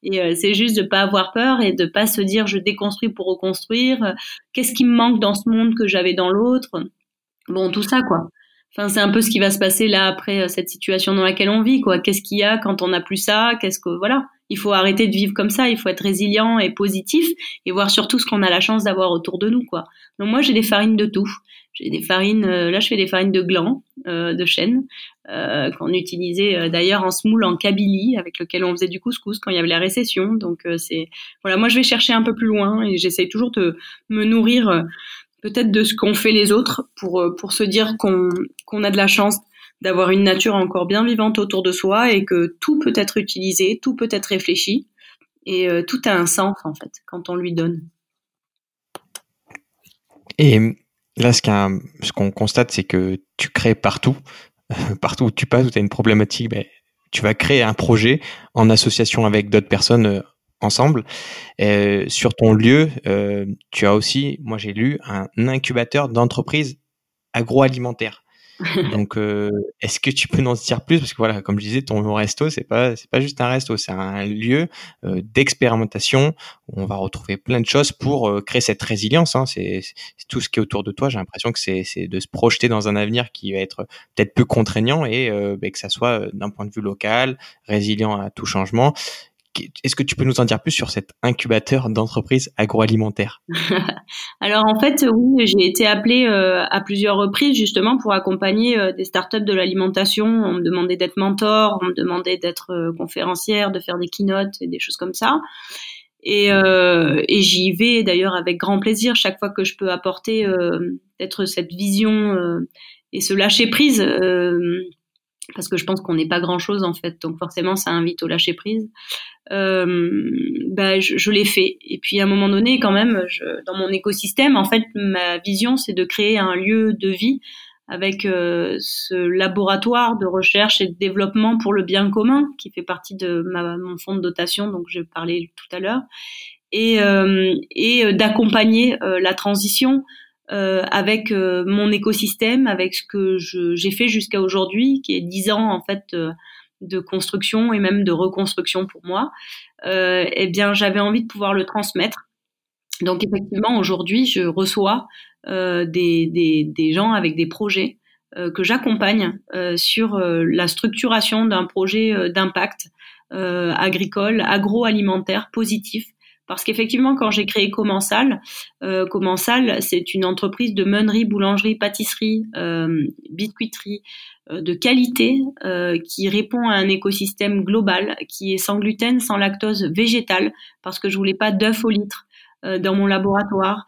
Speaker 1: Et euh, c'est juste de pas avoir peur et de pas se dire je déconstruis pour reconstruire. Qu'est-ce qui me manque dans ce monde que j'avais dans l'autre? Bon tout ça quoi. Enfin, c'est un peu ce qui va se passer là après cette situation dans laquelle on vit, quoi. Qu'est-ce qu'il y a quand on n'a plus ça? Qu'est-ce que voilà il faut arrêter de vivre comme ça, il faut être résilient et positif et voir surtout ce qu'on a la chance d'avoir autour de nous, quoi. Donc moi, j'ai des farines de tout. J'ai des farines, euh, là, je fais des farines de gland, euh, de chêne, euh, qu'on utilisait euh, d'ailleurs en semoule en Kabylie, avec lequel on faisait du couscous quand il y avait la récession. Donc c'est, voilà, moi, je vais chercher un peu plus loin et j'essaye toujours de me nourrir peut-être de ce qu'ont fait les autres pour pour se dire qu'on qu'on a de la chance d'avoir une nature encore bien vivante autour de soi et que tout peut être utilisé, tout peut être réfléchi et euh, tout a un sens en fait quand on lui donne.
Speaker 2: Et là, ce qu'on constate, c'est que tu crées partout, partout où tu passes, où tu as une problématique, ben, tu vas créer un projet en association avec d'autres personnes euh, ensemble. sur ton lieu, euh, tu as aussi, moi j'ai lu, un incubateur d'entreprise agroalimentaire. Donc, euh, est-ce que tu peux nous en dire plus? Parce que voilà, comme je disais, ton resto, c'est pas, c'est pas juste un resto, c'est un lieu euh, d'expérimentation où on va retrouver plein de choses pour euh, créer cette résilience. Hein. C'est, tout ce qui est autour de toi. J'ai l'impression que c'est, de se projeter dans un avenir qui va être peut-être peu contraignant et ben, que ça soit d'un point de vue local, résilient à tout changement est-ce que tu peux nous en dire plus sur cet incubateur d'entreprise agroalimentaire
Speaker 1: Alors en fait, oui, j'ai été appelée euh, à plusieurs reprises justement pour accompagner euh, des startups de l'alimentation. On me demandait d'être mentor, on me demandait d'être euh, conférencière, de faire des keynotes et des choses comme ça. Et, j'y vais d'ailleurs avec grand plaisir chaque fois que je peux apporter peut-être cette vision et ce lâcher prise parce que je pense qu'on n'est pas grand chose en fait, donc forcément ça invite au lâcher prise. Euh, bah, je, je l'ai fait. Et puis à un moment donné, quand même, je, dans mon écosystème, en fait, ma vision c'est de créer un lieu de vie avec euh, ce laboratoire de recherche et de développement pour le bien commun qui fait partie de ma, mon fonds de dotation, donc je parlais tout à l'heure, et, euh, et euh, d'accompagner euh, la transition euh, avec euh, mon écosystème, avec ce que j'ai fait jusqu'à aujourd'hui, qui est dix ans en fait euh, de construction et même de reconstruction pour moi. eh bien, j'avais envie de pouvoir le transmettre. Donc effectivement, aujourd'hui, je reçois des, des, des, gens avec des projets que j'accompagne sur la structuration d'un projet d'impact agricole, agroalimentaire positif parce qu'effectivement, quand j'ai créé Commensal, euh, Commensal, c'est une entreprise de meunerie, boulangerie, pâtisserie, euh, biscuiterie euh, de qualité euh, qui répond à un écosystème global, qui est sans gluten, sans lactose, végétal, parce que je voulais pas d'œufs au litre euh, dans mon laboratoire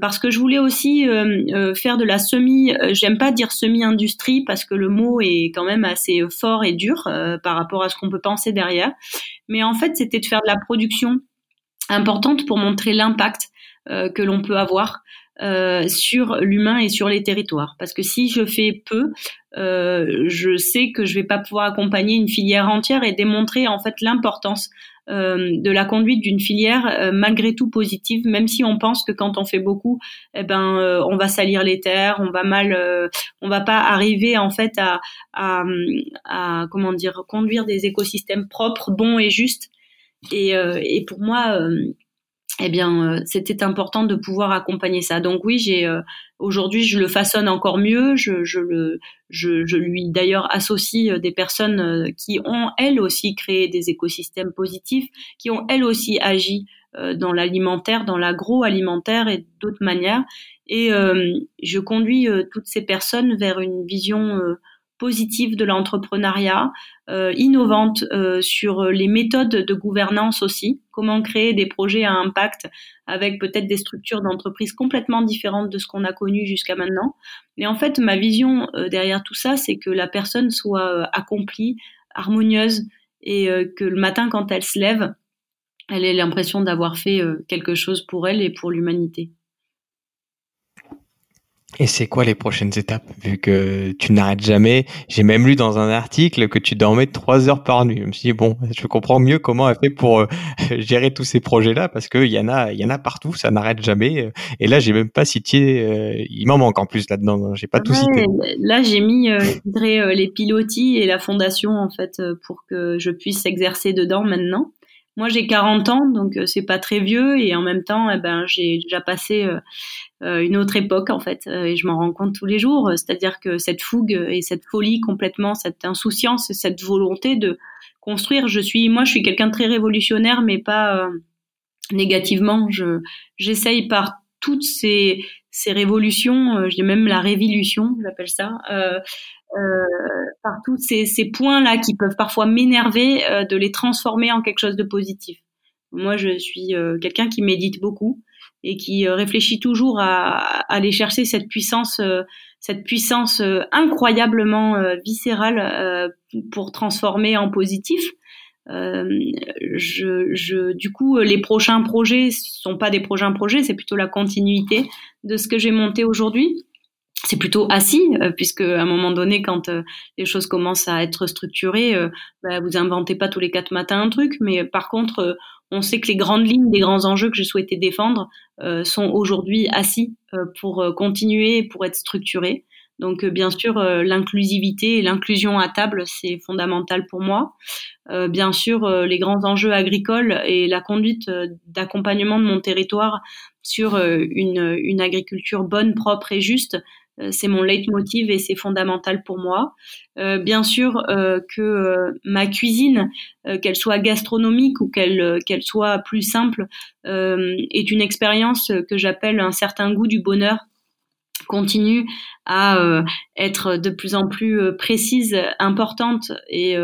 Speaker 1: parce que je voulais aussi faire de la semi j'aime pas dire semi-industrie parce que le mot est quand même assez fort et dur par rapport à ce qu'on peut penser derrière. Mais en fait c'était de faire de la production importante pour montrer l'impact euh, que l'on peut avoir euh, sur l'humain et sur les territoires. Parce que si je fais peu, euh, je sais que je vais pas pouvoir accompagner une filière entière et démontrer en fait l'importance de la conduite d'une filière malgré tout positive, même si on pense que quand on fait beaucoup, eh ben on va salir les terres, on va mal, on va pas arriver en fait à, à, à, comment dire conduire des écosystèmes propres, bons et justes et, euh, et pour moi, euh, eh bien, euh, c'était important de pouvoir accompagner ça. Donc oui, j'ai aujourd'hui, je le façonne encore mieux. Je, je le, je, je lui d'ailleurs associe des personnes qui ont elles aussi créé des écosystèmes positifs, qui ont elles aussi agi dans l'alimentaire, dans l'agroalimentaire et d'autres manières. Et je conduis toutes ces personnes vers une vision positive de l'entrepreneuriat, euh, innovante euh, sur les méthodes de gouvernance aussi, comment créer des projets à impact avec peut-être des structures d'entreprise complètement différentes de ce qu'on a connu jusqu'à maintenant. Mais en fait, ma vision euh, derrière tout ça, c'est que la personne soit accomplie, harmonieuse et que le matin quand elle se lève, elle ait l'impression d'avoir fait quelque chose pour elle et pour l'humanité.
Speaker 2: Et c'est quoi les prochaines étapes Vu que tu n'arrêtes jamais, j'ai même lu dans un article que tu dormais trois heures par nuit. Je me suis dit bon, je comprends mieux comment elle fait pour euh, gérer tous ces projets-là parce qu'il y en a, il y en a partout, ça n'arrête jamais. Et là, j'ai même pas cité. Euh, il m'en manque en plus là-dedans. J'ai pas tout cité.
Speaker 1: Là, j'ai mis euh, les pilotis et la fondation en fait pour que je puisse exercer dedans maintenant. Moi, j'ai 40 ans, donc c'est pas très vieux, et en même temps, eh ben, j'ai déjà passé euh, une autre époque en fait euh, et je m'en rends compte tous les jours. C'est-à-dire que cette fougue et cette folie complètement cette insouciance et cette volonté de construire je suis moi je suis quelqu'un de très révolutionnaire mais pas euh, négativement. Je j'essaye par toutes ces ces révolutions j'ai même la révolution j'appelle ça euh, par tous ces, ces points là qui peuvent parfois m'énerver de les transformer en quelque chose de positif moi je suis quelqu'un qui médite beaucoup et qui euh, réfléchit toujours à, aller chercher cette puissance, euh, cette puissance euh, incroyablement viscérale pour transformer en positif. Je, je, du coup, les prochains projets sont pas des prochains projets, c'est plutôt la continuité de ce que j'ai monté aujourd'hui. C'est plutôt assis, puisque à un moment donné, quand les choses commencent à être structurées, bah, vous inventez pas tous les quatre matins un truc, mais par contre, on sait que les grandes lignes des grands enjeux que je souhaitais défendre euh, sont aujourd'hui assis euh, pour euh, continuer, pour être structurés. Donc bien sûr, l'inclusivité et l'inclusion à table, c'est fondamental pour moi. bien sûr, les grands enjeux agricoles et la conduite d'accompagnement de mon territoire sur une, agriculture bonne, propre et juste, euh, c'est mon leitmotiv et c'est fondamental pour moi. Euh, bien sûr euh, que ma cuisine, qu'elle soit gastronomique ou qu'elle qu'elle soit plus simple, est une expérience que j'appelle un certain goût du bonheur continue à être de plus en plus précise, importante et,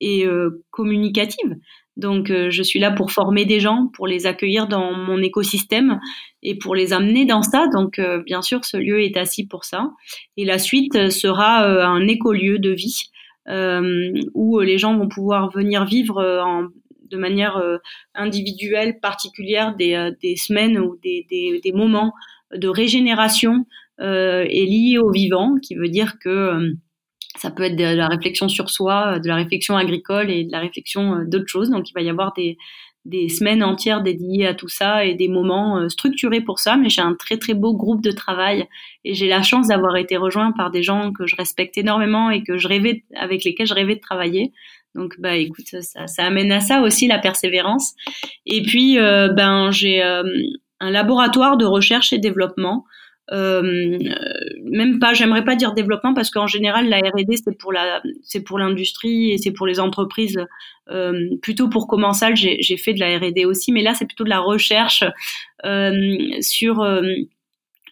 Speaker 1: et communicative. Donc, euh, je suis là pour former des gens, pour les accueillir dans mon écosystème et pour les amener dans ça. Donc, euh, bien sûr, ce lieu est assis pour ça. Et la suite euh, sera un écolieu de vie où les gens vont pouvoir venir vivre de manière individuelle, particulière, des, semaines ou des, moments de régénération et liés au vivant, qui veut dire que ça peut être de la réflexion sur soi, de la réflexion agricole et de la réflexion euh, d'autres choses. Donc il va y avoir des, des semaines entières dédiées à tout ça et des moments euh, structurés pour ça. Mais j'ai un très très beau groupe de travail et j'ai la chance d'avoir été rejoint par des gens que je respecte énormément et que je rêvais, avec lesquels je rêvais de travailler. Donc bah écoute, ça, ça amène à ça aussi la persévérance. Et puis euh, ben j'ai un laboratoire de recherche et développement euh, même pas, j'aimerais pas dire développement parce qu'en général la R&D c'est pour la, c'est pour l'industrie et c'est pour les entreprises. Euh, plutôt pour commencer, j'ai, j'ai fait de la R&D aussi, mais là c'est plutôt de la recherche euh, sur euh,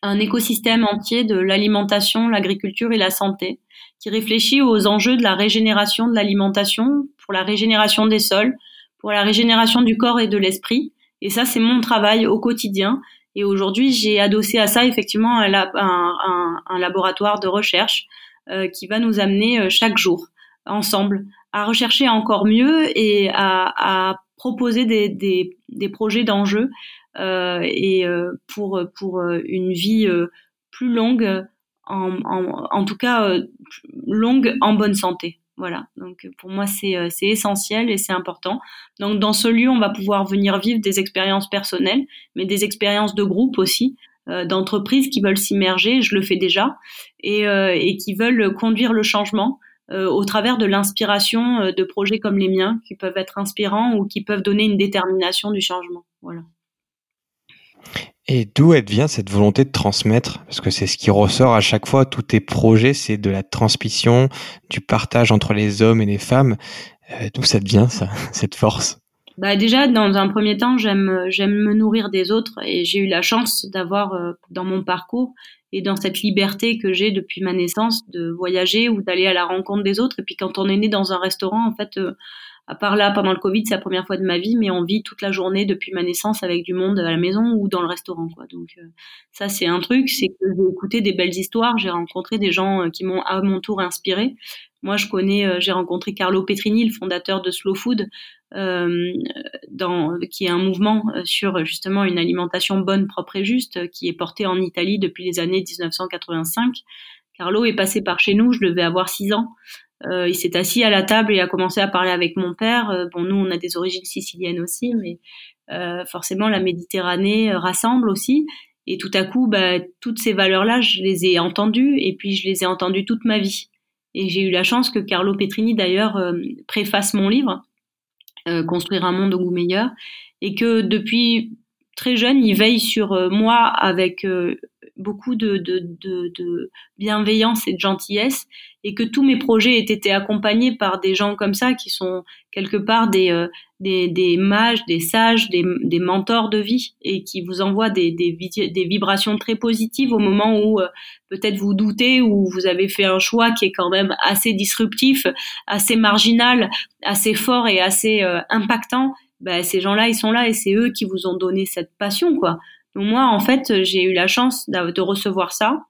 Speaker 1: un écosystème entier de l'alimentation, l'agriculture et la santé, qui réfléchit aux enjeux de la régénération de l'alimentation, pour la régénération des sols, pour la régénération du corps et de l'esprit. Et ça, c'est mon travail au quotidien. Et aujourd'hui, j'ai adossé à ça effectivement un, laboratoire de recherche euh, qui va nous amener euh, chaque jour ensemble à rechercher encore mieux et à, à proposer des, des, des projets d'enjeux euh, et euh, pour pour une vie plus longue, en, en, en tout cas longue en bonne santé. Voilà, donc pour moi euh, c'est essentiel et c'est important. Donc dans ce lieu, on va pouvoir venir vivre des expériences personnelles, mais des expériences de groupe aussi, euh, d'entreprises qui veulent s'immerger, je le fais déjà, euh, et qui veulent conduire le changement au travers de l'inspiration de projets comme les miens, qui peuvent être inspirants ou qui peuvent donner une détermination du changement. Voilà.
Speaker 2: Et d'où elle vient cette volonté de transmettre? Parce que c'est ce qui ressort à chaque fois, tous tes projets, c'est de la transmission, du partage entre les hommes et les femmes. Euh, d'où ça vient, ça, cette force?
Speaker 1: Bah déjà, dans un premier temps, j'aime j'aime me nourrir des autres et j'ai eu la chance d'avoir euh, dans mon parcours et dans cette liberté que j'ai depuis ma naissance de voyager ou d'aller à la rencontre des autres. Et puis quand on est né dans un restaurant, en fait, euh, à part là, pendant le Covid, c'est la première fois de ma vie, mais on vit toute la journée depuis ma naissance avec du monde à la maison ou dans le restaurant, quoi. Donc euh, ça, c'est un truc, c'est que j'ai écouté des belles histoires, j'ai rencontré des gens euh, qui m'ont à mon tour inspiré. Moi, je connais, euh, j'ai rencontré Carlo Petrini, le fondateur de Slow Food, euh, dans, qui est un mouvement sur justement une alimentation bonne, propre et juste, qui est porté en Italie depuis les années 1985. Carlo est passé par chez nous, je devais avoir six ans. Euh, il s'est assis à la table et a commencé à parler avec mon père. Euh, bon, nous, on a des origines siciliennes aussi, mais euh, forcément, la Méditerranée rassemble aussi. Et tout à coup, bah, toutes ces valeurs-là, je les ai entendues et puis je les ai entendues toute ma vie. Et j'ai eu la chance que Carlo Petrini, d'ailleurs, préface mon livre, Construire un monde au goût meilleur, et que depuis très jeune, il veille sur moi avec beaucoup de, de, de, de, bienveillance et de gentillesse et que tous mes projets aient été accompagnés par des gens comme ça qui sont quelque part des, euh, des, des, mages, des sages, des, des, mentors de vie et qui vous envoient des, des, vibrations très positives au moment où euh, peut-être vous doutez ou vous avez fait un choix qui est quand même assez disruptif, assez marginal, assez fort et assez euh, impactant. Ben, ces gens-là, ils sont là et c'est eux qui vous ont donné cette passion, quoi. Donc moi, en fait, j'ai eu la chance de recevoir ça.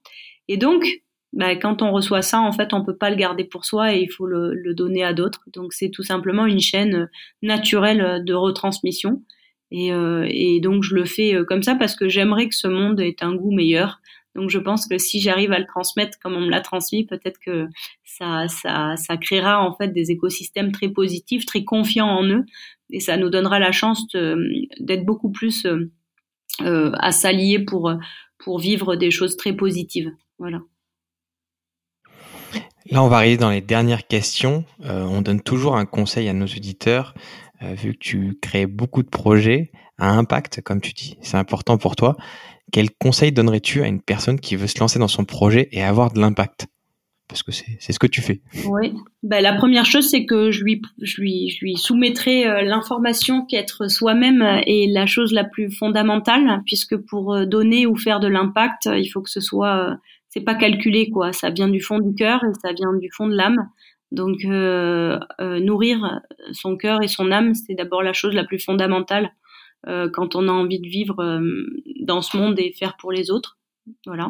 Speaker 1: Et donc, bah, quand on reçoit ça, en fait, on peut pas le garder pour soi et il faut le, donner à d'autres. Donc c'est tout simplement une chaîne naturelle de retransmission. Et, euh, et donc je le fais euh, comme ça parce que j'aimerais que ce monde ait un goût meilleur. Donc je pense que si j'arrive à le transmettre comme on me l'a transmis, peut-être que ça, ça, ça créera en fait des écosystèmes très positifs, très confiants en eux, et ça nous donnera la chance d'être beaucoup plus euh, euh, à s'allier pour, pour vivre des choses très positives. Voilà.
Speaker 2: Là, on va arriver dans les dernières questions. Euh, on donne toujours un conseil à nos auditeurs, euh, vu que tu crées beaucoup de projets à impact, comme tu dis, c'est important pour toi. Quel conseil donnerais-tu à une personne qui veut se lancer dans son projet et avoir de l'impact? Parce que c'est ce que tu fais.
Speaker 1: Oui. Ben, la première chose, c'est que je lui, je lui, je lui soumettrai euh, l'information qu'être soi-même est la chose la plus fondamentale, puisque pour euh, donner ou faire de l'impact, il faut que ce soit, euh, c'est pas calculé quoi. Ça vient du fond du cœur et ça vient du fond de l'âme. Donc euh, nourrir son cœur et son âme, c'est d'abord la chose la plus fondamentale quand on a envie de vivre dans ce monde et faire pour les autres. Voilà.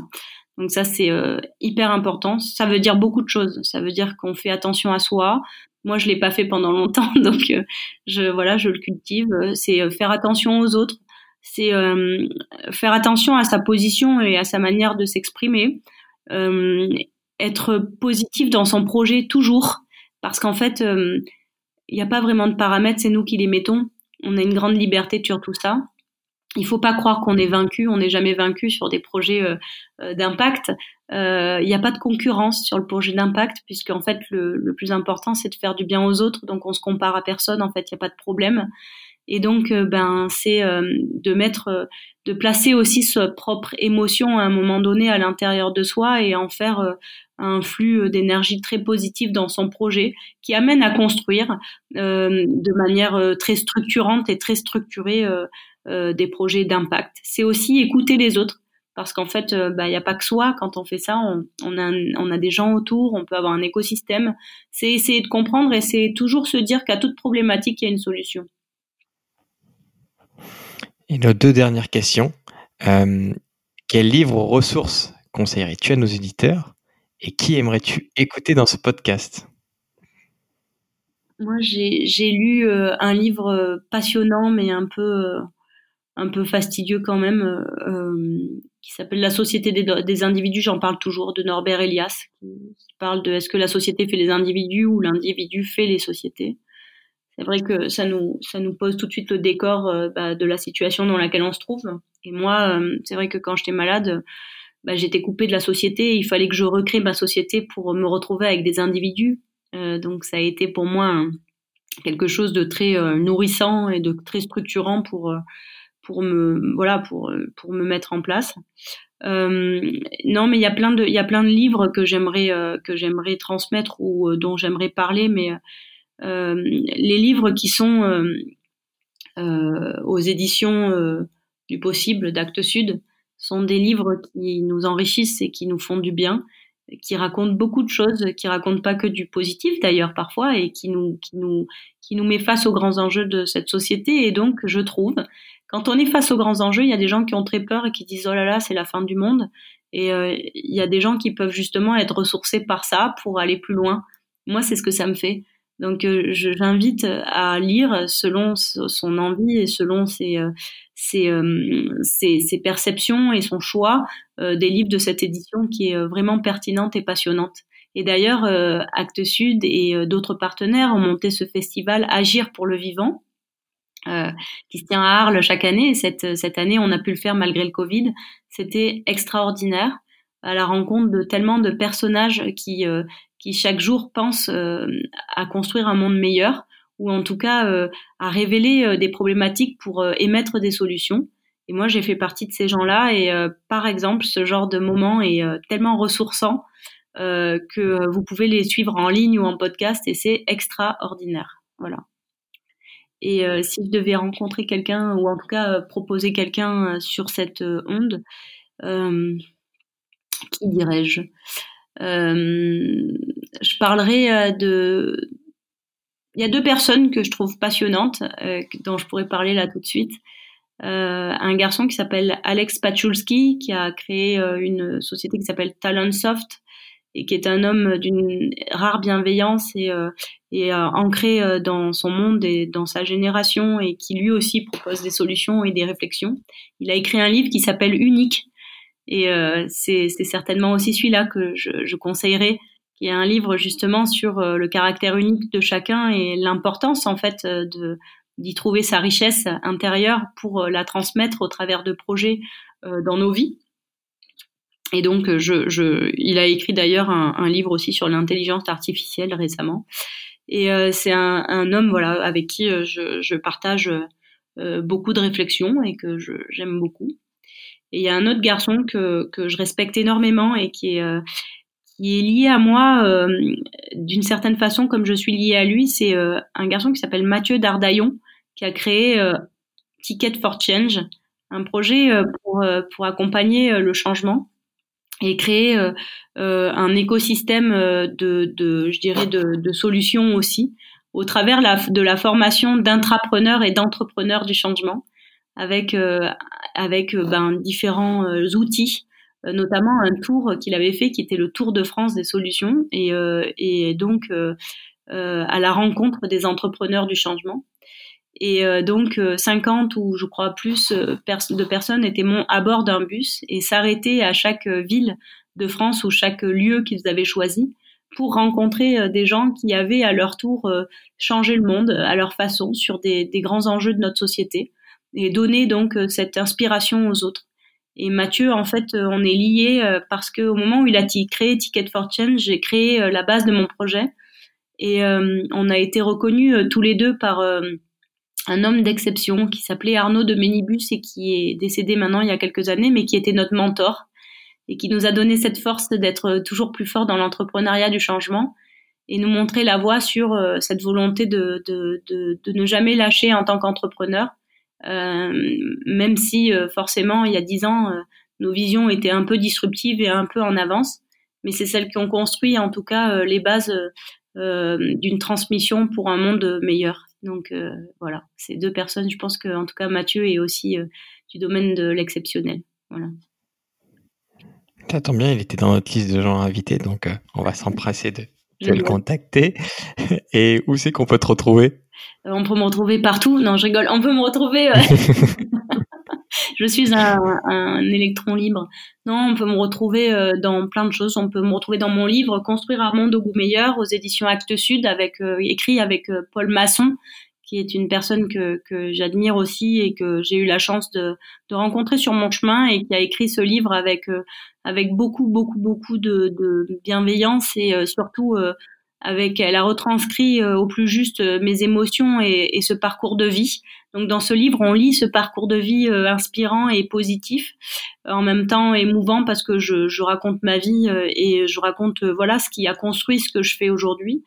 Speaker 1: Donc ça, c'est euh, hyper important. Ça veut dire beaucoup de choses. Ça veut dire qu'on fait attention à soi. Moi, je l'ai pas fait pendant longtemps, donc euh, je voilà, je le cultive. C'est euh, faire attention aux autres. C'est faire attention à sa position et à sa manière de s'exprimer. être positif dans son projet toujours, parce qu'en fait, il n'y a pas vraiment de paramètres. C'est nous qui les mettons. On a une grande liberté sur tout ça il faut pas croire qu'on est vaincu, on n'est jamais vaincu sur des projets euh, euh, d'impact. Euh, il n'y a pas de concurrence sur le projet d'impact, puisque en fait le, plus important c'est de faire du bien aux autres, donc on se compare à personne. En fait, il n'y a pas de problème. Et donc, ben, c'est de mettre, de placer aussi sa propre émotion à un moment donné à l'intérieur de soi et en faire un flux d'énergie très positif dans son projet qui amène à construire de manière très structurante et très structurée euh, des projets d'impact. C'est aussi écouter les autres parce qu'en fait, il euh, n'y a pas que soi. Quand on fait ça, on, a, on, a, des gens autour, on peut avoir un écosystème. C'est essayer de comprendre et c'est toujours se dire qu'à toute problématique, il y a une solution.
Speaker 2: Et nos deux dernières questions. Euh, quel livre ou ressources conseillerais-tu à nos éditeurs? Et qui aimerais-tu écouter dans ce podcast?
Speaker 1: Moi, j'ai lu un livre passionnant, mais un peu un peu fastidieux quand même, euh, euh, qui s'appelle La société des, individus. J'en parle toujours de Norbert Elias, qui, parle de est-ce que la société fait les individus ou l'individu fait les sociétés. C'est vrai que ça nous, ça nous pose tout de suite le décor euh, bah, de la situation dans laquelle on se trouve. Et moi, c'est vrai que quand j'étais malade, bah, j'étais coupée de la société. il fallait que je recrée ma société pour me retrouver avec des individus. donc ça a été pour moi quelque chose de très nourrissant et de très structurant pour pour me voilà pour pour me mettre en place. Euh, non, mais il y a plein de il y a plein de livres que j'aimerais euh, que j'aimerais transmettre ou euh, dont j'aimerais parler, mais les livres qui sont aux éditions du possible d'Actes Sud, sont des livres qui nous enrichissent et qui nous font du bien, qui racontent beaucoup de choses, qui racontent pas que du positif d'ailleurs parfois, et qui nous, qui nous, qui nous met face aux grands enjeux de cette société. Et donc, je trouve, quand on est face aux grands enjeux, il y a des gens qui ont très peur et qui disent oh là là, c'est la fin du monde. Et euh, il y a des gens qui peuvent justement être ressourcés par ça pour aller plus loin. Moi, c'est ce que ça me fait. Donc, euh, j'invite à lire selon son envie et selon ses, euh, ses, euh, ses, ses perceptions et son choix des livres de cette édition qui est vraiment pertinente et passionnante. Et d'ailleurs, Actes Sud et d'autres partenaires ont monté ce festival Agir pour le vivant, euh, qui se tient à Arles chaque année. Et cette, cette année, on a pu le faire malgré le Covid. C'était extraordinaire à la rencontre de tellement de personnages qui, euh, qui chaque jour pensent euh, à construire un monde meilleur ou en tout cas euh, à révéler des problématiques pour émettre des solutions. Et moi, j'ai fait partie de ces gens-là. Et par exemple, ce genre de moment est tellement ressourçant que vous pouvez les suivre en ligne ou en podcast et c'est extraordinaire. Voilà. Et si je devais rencontrer quelqu'un ou en tout cas proposer quelqu'un sur cette onde, qui dirais-je? euh, Je parlerai euh, de... Il y a deux personnes que je trouve passionnantes, euh, dont je pourrais parler là tout de suite. un garçon qui s'appelle Alex Pachulski, qui a créé une société qui s'appelle Talentsoft, et qui est un homme d'une rare bienveillance et ancré dans son monde et dans sa génération et qui lui aussi propose des solutions et des réflexions. Il a écrit un livre qui s'appelle Unique, et euh, c'est certainement aussi celui-là que je, je conseillerais, qui est un livre justement sur euh, le caractère unique de chacun et l'importance en fait euh, d'y trouver sa richesse intérieure pour la transmettre au travers de projets dans nos vies. Et donc, je, je, il a écrit d'ailleurs un, un, livre aussi sur l'intelligence artificielle récemment. Et euh, c'est un, un, homme voilà avec qui je, je partage euh, beaucoup de réflexions et que j'aime beaucoup. Et il y a un autre garçon que, que je respecte énormément et qui est, euh, qui est lié à moi euh, d'une certaine façon comme je suis liée à lui. C'est euh, un garçon qui s'appelle Mathieu Dardaillon qui a créé Ticket for Change, un projet pour, pour accompagner le changement et créer un écosystème de, de, je dirais, de, de solutions aussi au travers de la formation d'intrapreneurs et d'entrepreneurs du changement avec euh, avec euh, ben, différents euh, outils notamment un tour qu'il avait fait qui était le Tour de France des solutions et, et donc à la rencontre des entrepreneurs du changement. Et donc 50 ou je crois plus de personnes étaient à bord d'un bus et s'arrêtaient à chaque ville de France ou chaque lieu qu'ils avaient choisi pour rencontrer des gens qui avaient à leur tour changé le monde à leur façon sur des, des grands enjeux de notre société et donner donc euh, cette inspiration aux autres. Et Mathieu, en fait, euh, on est liés euh, parce qu'au moment où il a créé Ticket for Change, j'ai créé la base de mon projet. Et on a été reconnus tous les deux par un homme d'exception qui s'appelait Arnaud de Ménibus et qui est décédé maintenant il y a quelques années, mais qui était notre mentor et qui nous a donné cette force d'être toujours plus fort dans l'entrepreneuriat du changement et nous montrer la voie sur cette volonté de, de, de, ne jamais lâcher en tant qu'entrepreneur euh, même si euh, forcément il y a dix ans euh, nos visions étaient un peu disruptives et un peu en avance, mais c'est celles qui ont construit en tout cas les bases d'une transmission pour un monde meilleur. Donc voilà, ces deux personnes, je pense que en tout cas Mathieu est aussi du domaine de l'exceptionnel. Voilà.
Speaker 2: Ça tombe bien, il était dans notre liste de gens invités, donc on va s'empresser de, de le contacter. Et où c'est qu'on peut te retrouver?
Speaker 1: euh, on peut me retrouver partout. Non, je rigole. On peut me retrouver. je suis un, un, électron libre. Non, on peut me retrouver euh, dans plein de choses. On peut me retrouver dans mon livre Construire un monde au goût meilleur aux éditions Actes Sud, avec euh, écrit avec Paul Masson, qui est une personne que, que j'admire aussi et que j'ai eu la chance de, de, rencontrer sur mon chemin et qui a écrit ce livre avec avec beaucoup beaucoup beaucoup de, de bienveillance et surtout avec elle a retranscrit euh, au plus juste euh, mes émotions et, et, ce parcours de vie. Donc dans ce livre, on lit ce parcours de vie euh, inspirant et positif, en même temps émouvant parce que je, je raconte ma vie et je raconte voilà ce qui a construit ce que je fais aujourd'hui,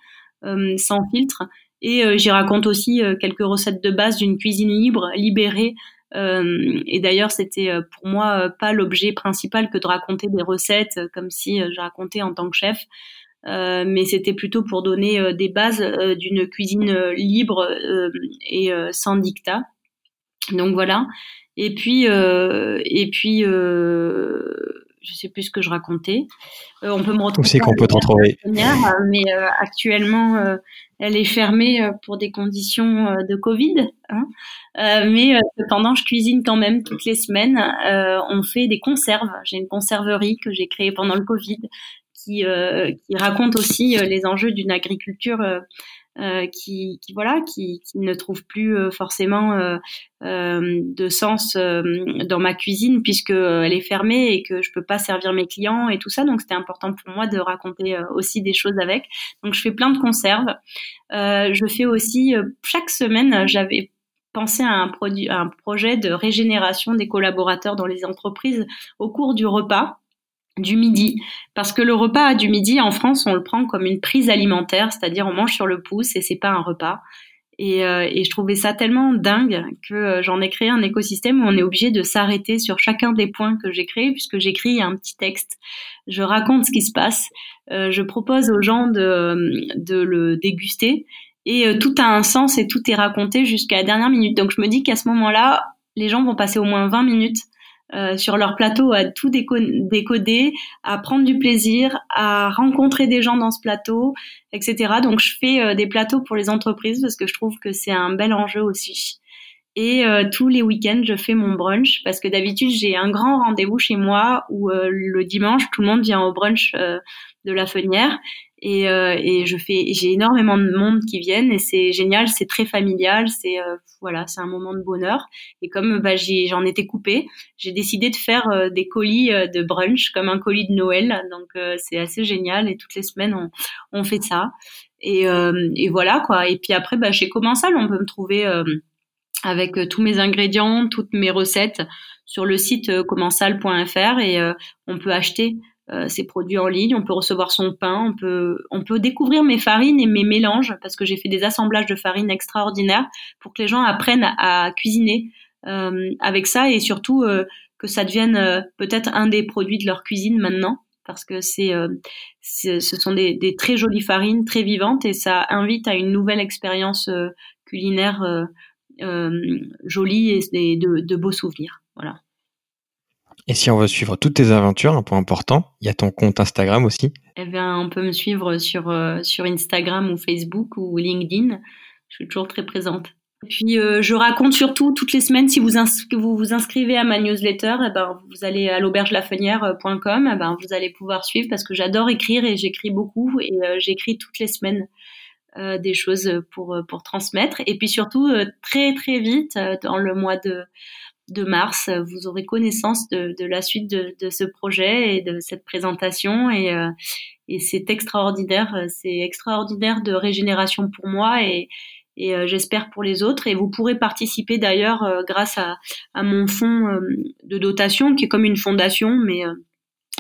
Speaker 1: sans filtre. Et j'y raconte aussi quelques recettes de base d'une cuisine libre, libérée, et d'ailleurs, c'était pour moi pas l'objet principal que de raconter des recettes comme si je racontais en tant que chef. Mais c'était plutôt pour donner des bases d'une cuisine libre et sans dictat. Donc voilà. Et puis, et puis, je sais plus ce que je racontais.
Speaker 2: Euh, on peut me retrouver. qu'on peut te retrouver?
Speaker 1: Mais euh, actuellement, euh, elle est fermée pour des conditions de Covid. Hein. mais cependant, je cuisine quand même toutes les semaines. on fait des conserves. J'ai une conserverie que j'ai créée pendant le Covid qui, qui raconte aussi les enjeux d'une agriculture euh, qui, qui, voilà, qui, qui, ne trouve plus euh, forcément euh, euh, de sens dans ma cuisine puisque elle est fermée et que je peux pas servir mes clients et tout ça. Donc c'était important pour moi de raconter aussi des choses avec. Donc je fais plein de conserves. je fais aussi chaque semaine, j'avais pensé à un, produit, à un projet de régénération des collaborateurs dans les entreprises au cours du repas du midi. Parce que le repas du midi en France, on le prend comme une prise alimentaire, c'est-à-dire on mange sur le pouce et c'est pas un repas. Et, euh, et, je trouvais ça tellement dingue que euh, j'en ai créé un écosystème où on est obligé de s'arrêter sur chacun des points que j'ai créés, puisque j'écris un petit texte, je raconte ce qui se passe, euh, je propose aux gens de, de le déguster, et tout a un sens et tout est raconté jusqu'à la dernière minute. Donc je me dis qu'à ce moment-là, les gens vont passer au moins 20 minutes euh, sur leur plateau à tout décoder, à prendre du plaisir, à rencontrer des gens dans ce plateau, etc. Donc je fais euh, des plateaux pour les entreprises parce que je trouve que c'est un bel enjeu aussi. Et euh, tous les week-ends, je fais mon brunch parce que d'habitude j'ai un grand rendez-vous chez moi où le dimanche tout le monde vient au brunch de la Fenière et, euh, et je fais j'ai énormément de monde qui viennent et c'est génial c'est très familial c'est euh, voilà c'est un moment de bonheur. Et comme bah, j'en étais coupée j'ai décidé de faire euh, des colis euh, de brunch comme un colis de Noël. Donc c'est assez génial et toutes les semaines on, on fait ça. Et, et voilà quoi. Et puis après bah, chez Commensal on peut me trouver avec tous mes ingrédients toutes mes recettes sur le site commensal.fr et on peut acheter euh, ces produits en ligne, on peut recevoir son pain, on peut, on peut découvrir mes farines et mes mélanges parce que j'ai fait des assemblages de farines extraordinaires pour que les gens apprennent à, cuisiner euh, avec ça et surtout euh, que ça devienne peut-être un des produits de leur cuisine maintenant parce que c'est, ce sont des, très jolies farines, très vivantes et ça invite à une nouvelle expérience culinaire jolie et, de, de beaux souvenirs. Voilà.
Speaker 2: Et si on veut suivre toutes tes aventures, un point important, il y a ton compte Instagram aussi.
Speaker 1: Eh bien, on peut me suivre sur, euh, sur Instagram ou Facebook ou LinkedIn. Je suis toujours très présente. Et puis, euh, je raconte surtout toutes les semaines, si vous vous, vous inscrivez à ma newsletter, eh ben, vous allez à l'aubergelafenière.com, eh ben, vous allez pouvoir suivre parce que j'adore écrire et j'écris beaucoup et euh, j'écris toutes les semaines. des choses pour pour transmettre et puis surtout très très vite dans le mois de de mars, vous aurez connaissance de, la suite de, ce projet et de cette présentation. Et, euh, c'est extraordinaire, c'est extraordinaire de régénération pour moi et, euh, j'espère pour les autres. Et vous pourrez participer d'ailleurs euh, grâce à, à, mon fonds de dotation qui est comme une fondation, mais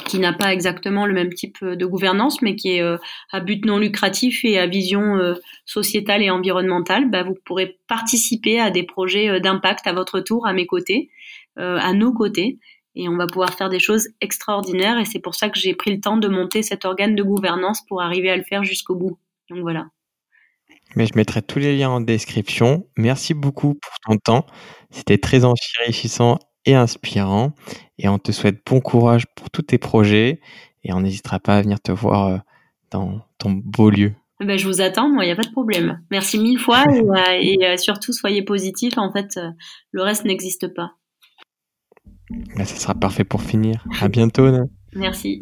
Speaker 1: qui n'a pas exactement le même type euh, de gouvernance, mais qui est euh, à but non lucratif et à vision euh, sociétale et environnementale, bah, vous pourrez participer à des projets d'impact à votre tour, à mes côtés, à nos côtés, et on va pouvoir faire des choses extraordinaires. Et c'est pour ça que j'ai pris le temps de monter cet organe de gouvernance pour arriver à le faire jusqu'au bout. Donc voilà.
Speaker 2: Mais je mettrai tous les liens en description. Merci beaucoup pour ton temps. C'était très enrichissant et inspirant. Et on te souhaite bon courage pour tous tes projets. Et on n'hésitera pas à venir te voir euh, dans ton beau lieu.
Speaker 1: Ben, je vous attends, moi, il n'y a pas de problème. Merci mille fois et, euh, euh, surtout, soyez positifs. En fait, le reste n'existe pas.
Speaker 2: Ben, ça sera parfait pour finir. À bientôt.
Speaker 1: Merci.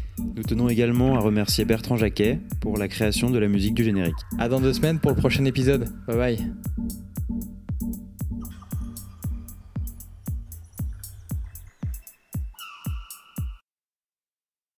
Speaker 3: Nous tenons également à remercier Bertrand Jacquet pour la création de la musique du générique.
Speaker 4: À dans deux semaines pour le prochain épisode. Bye bye.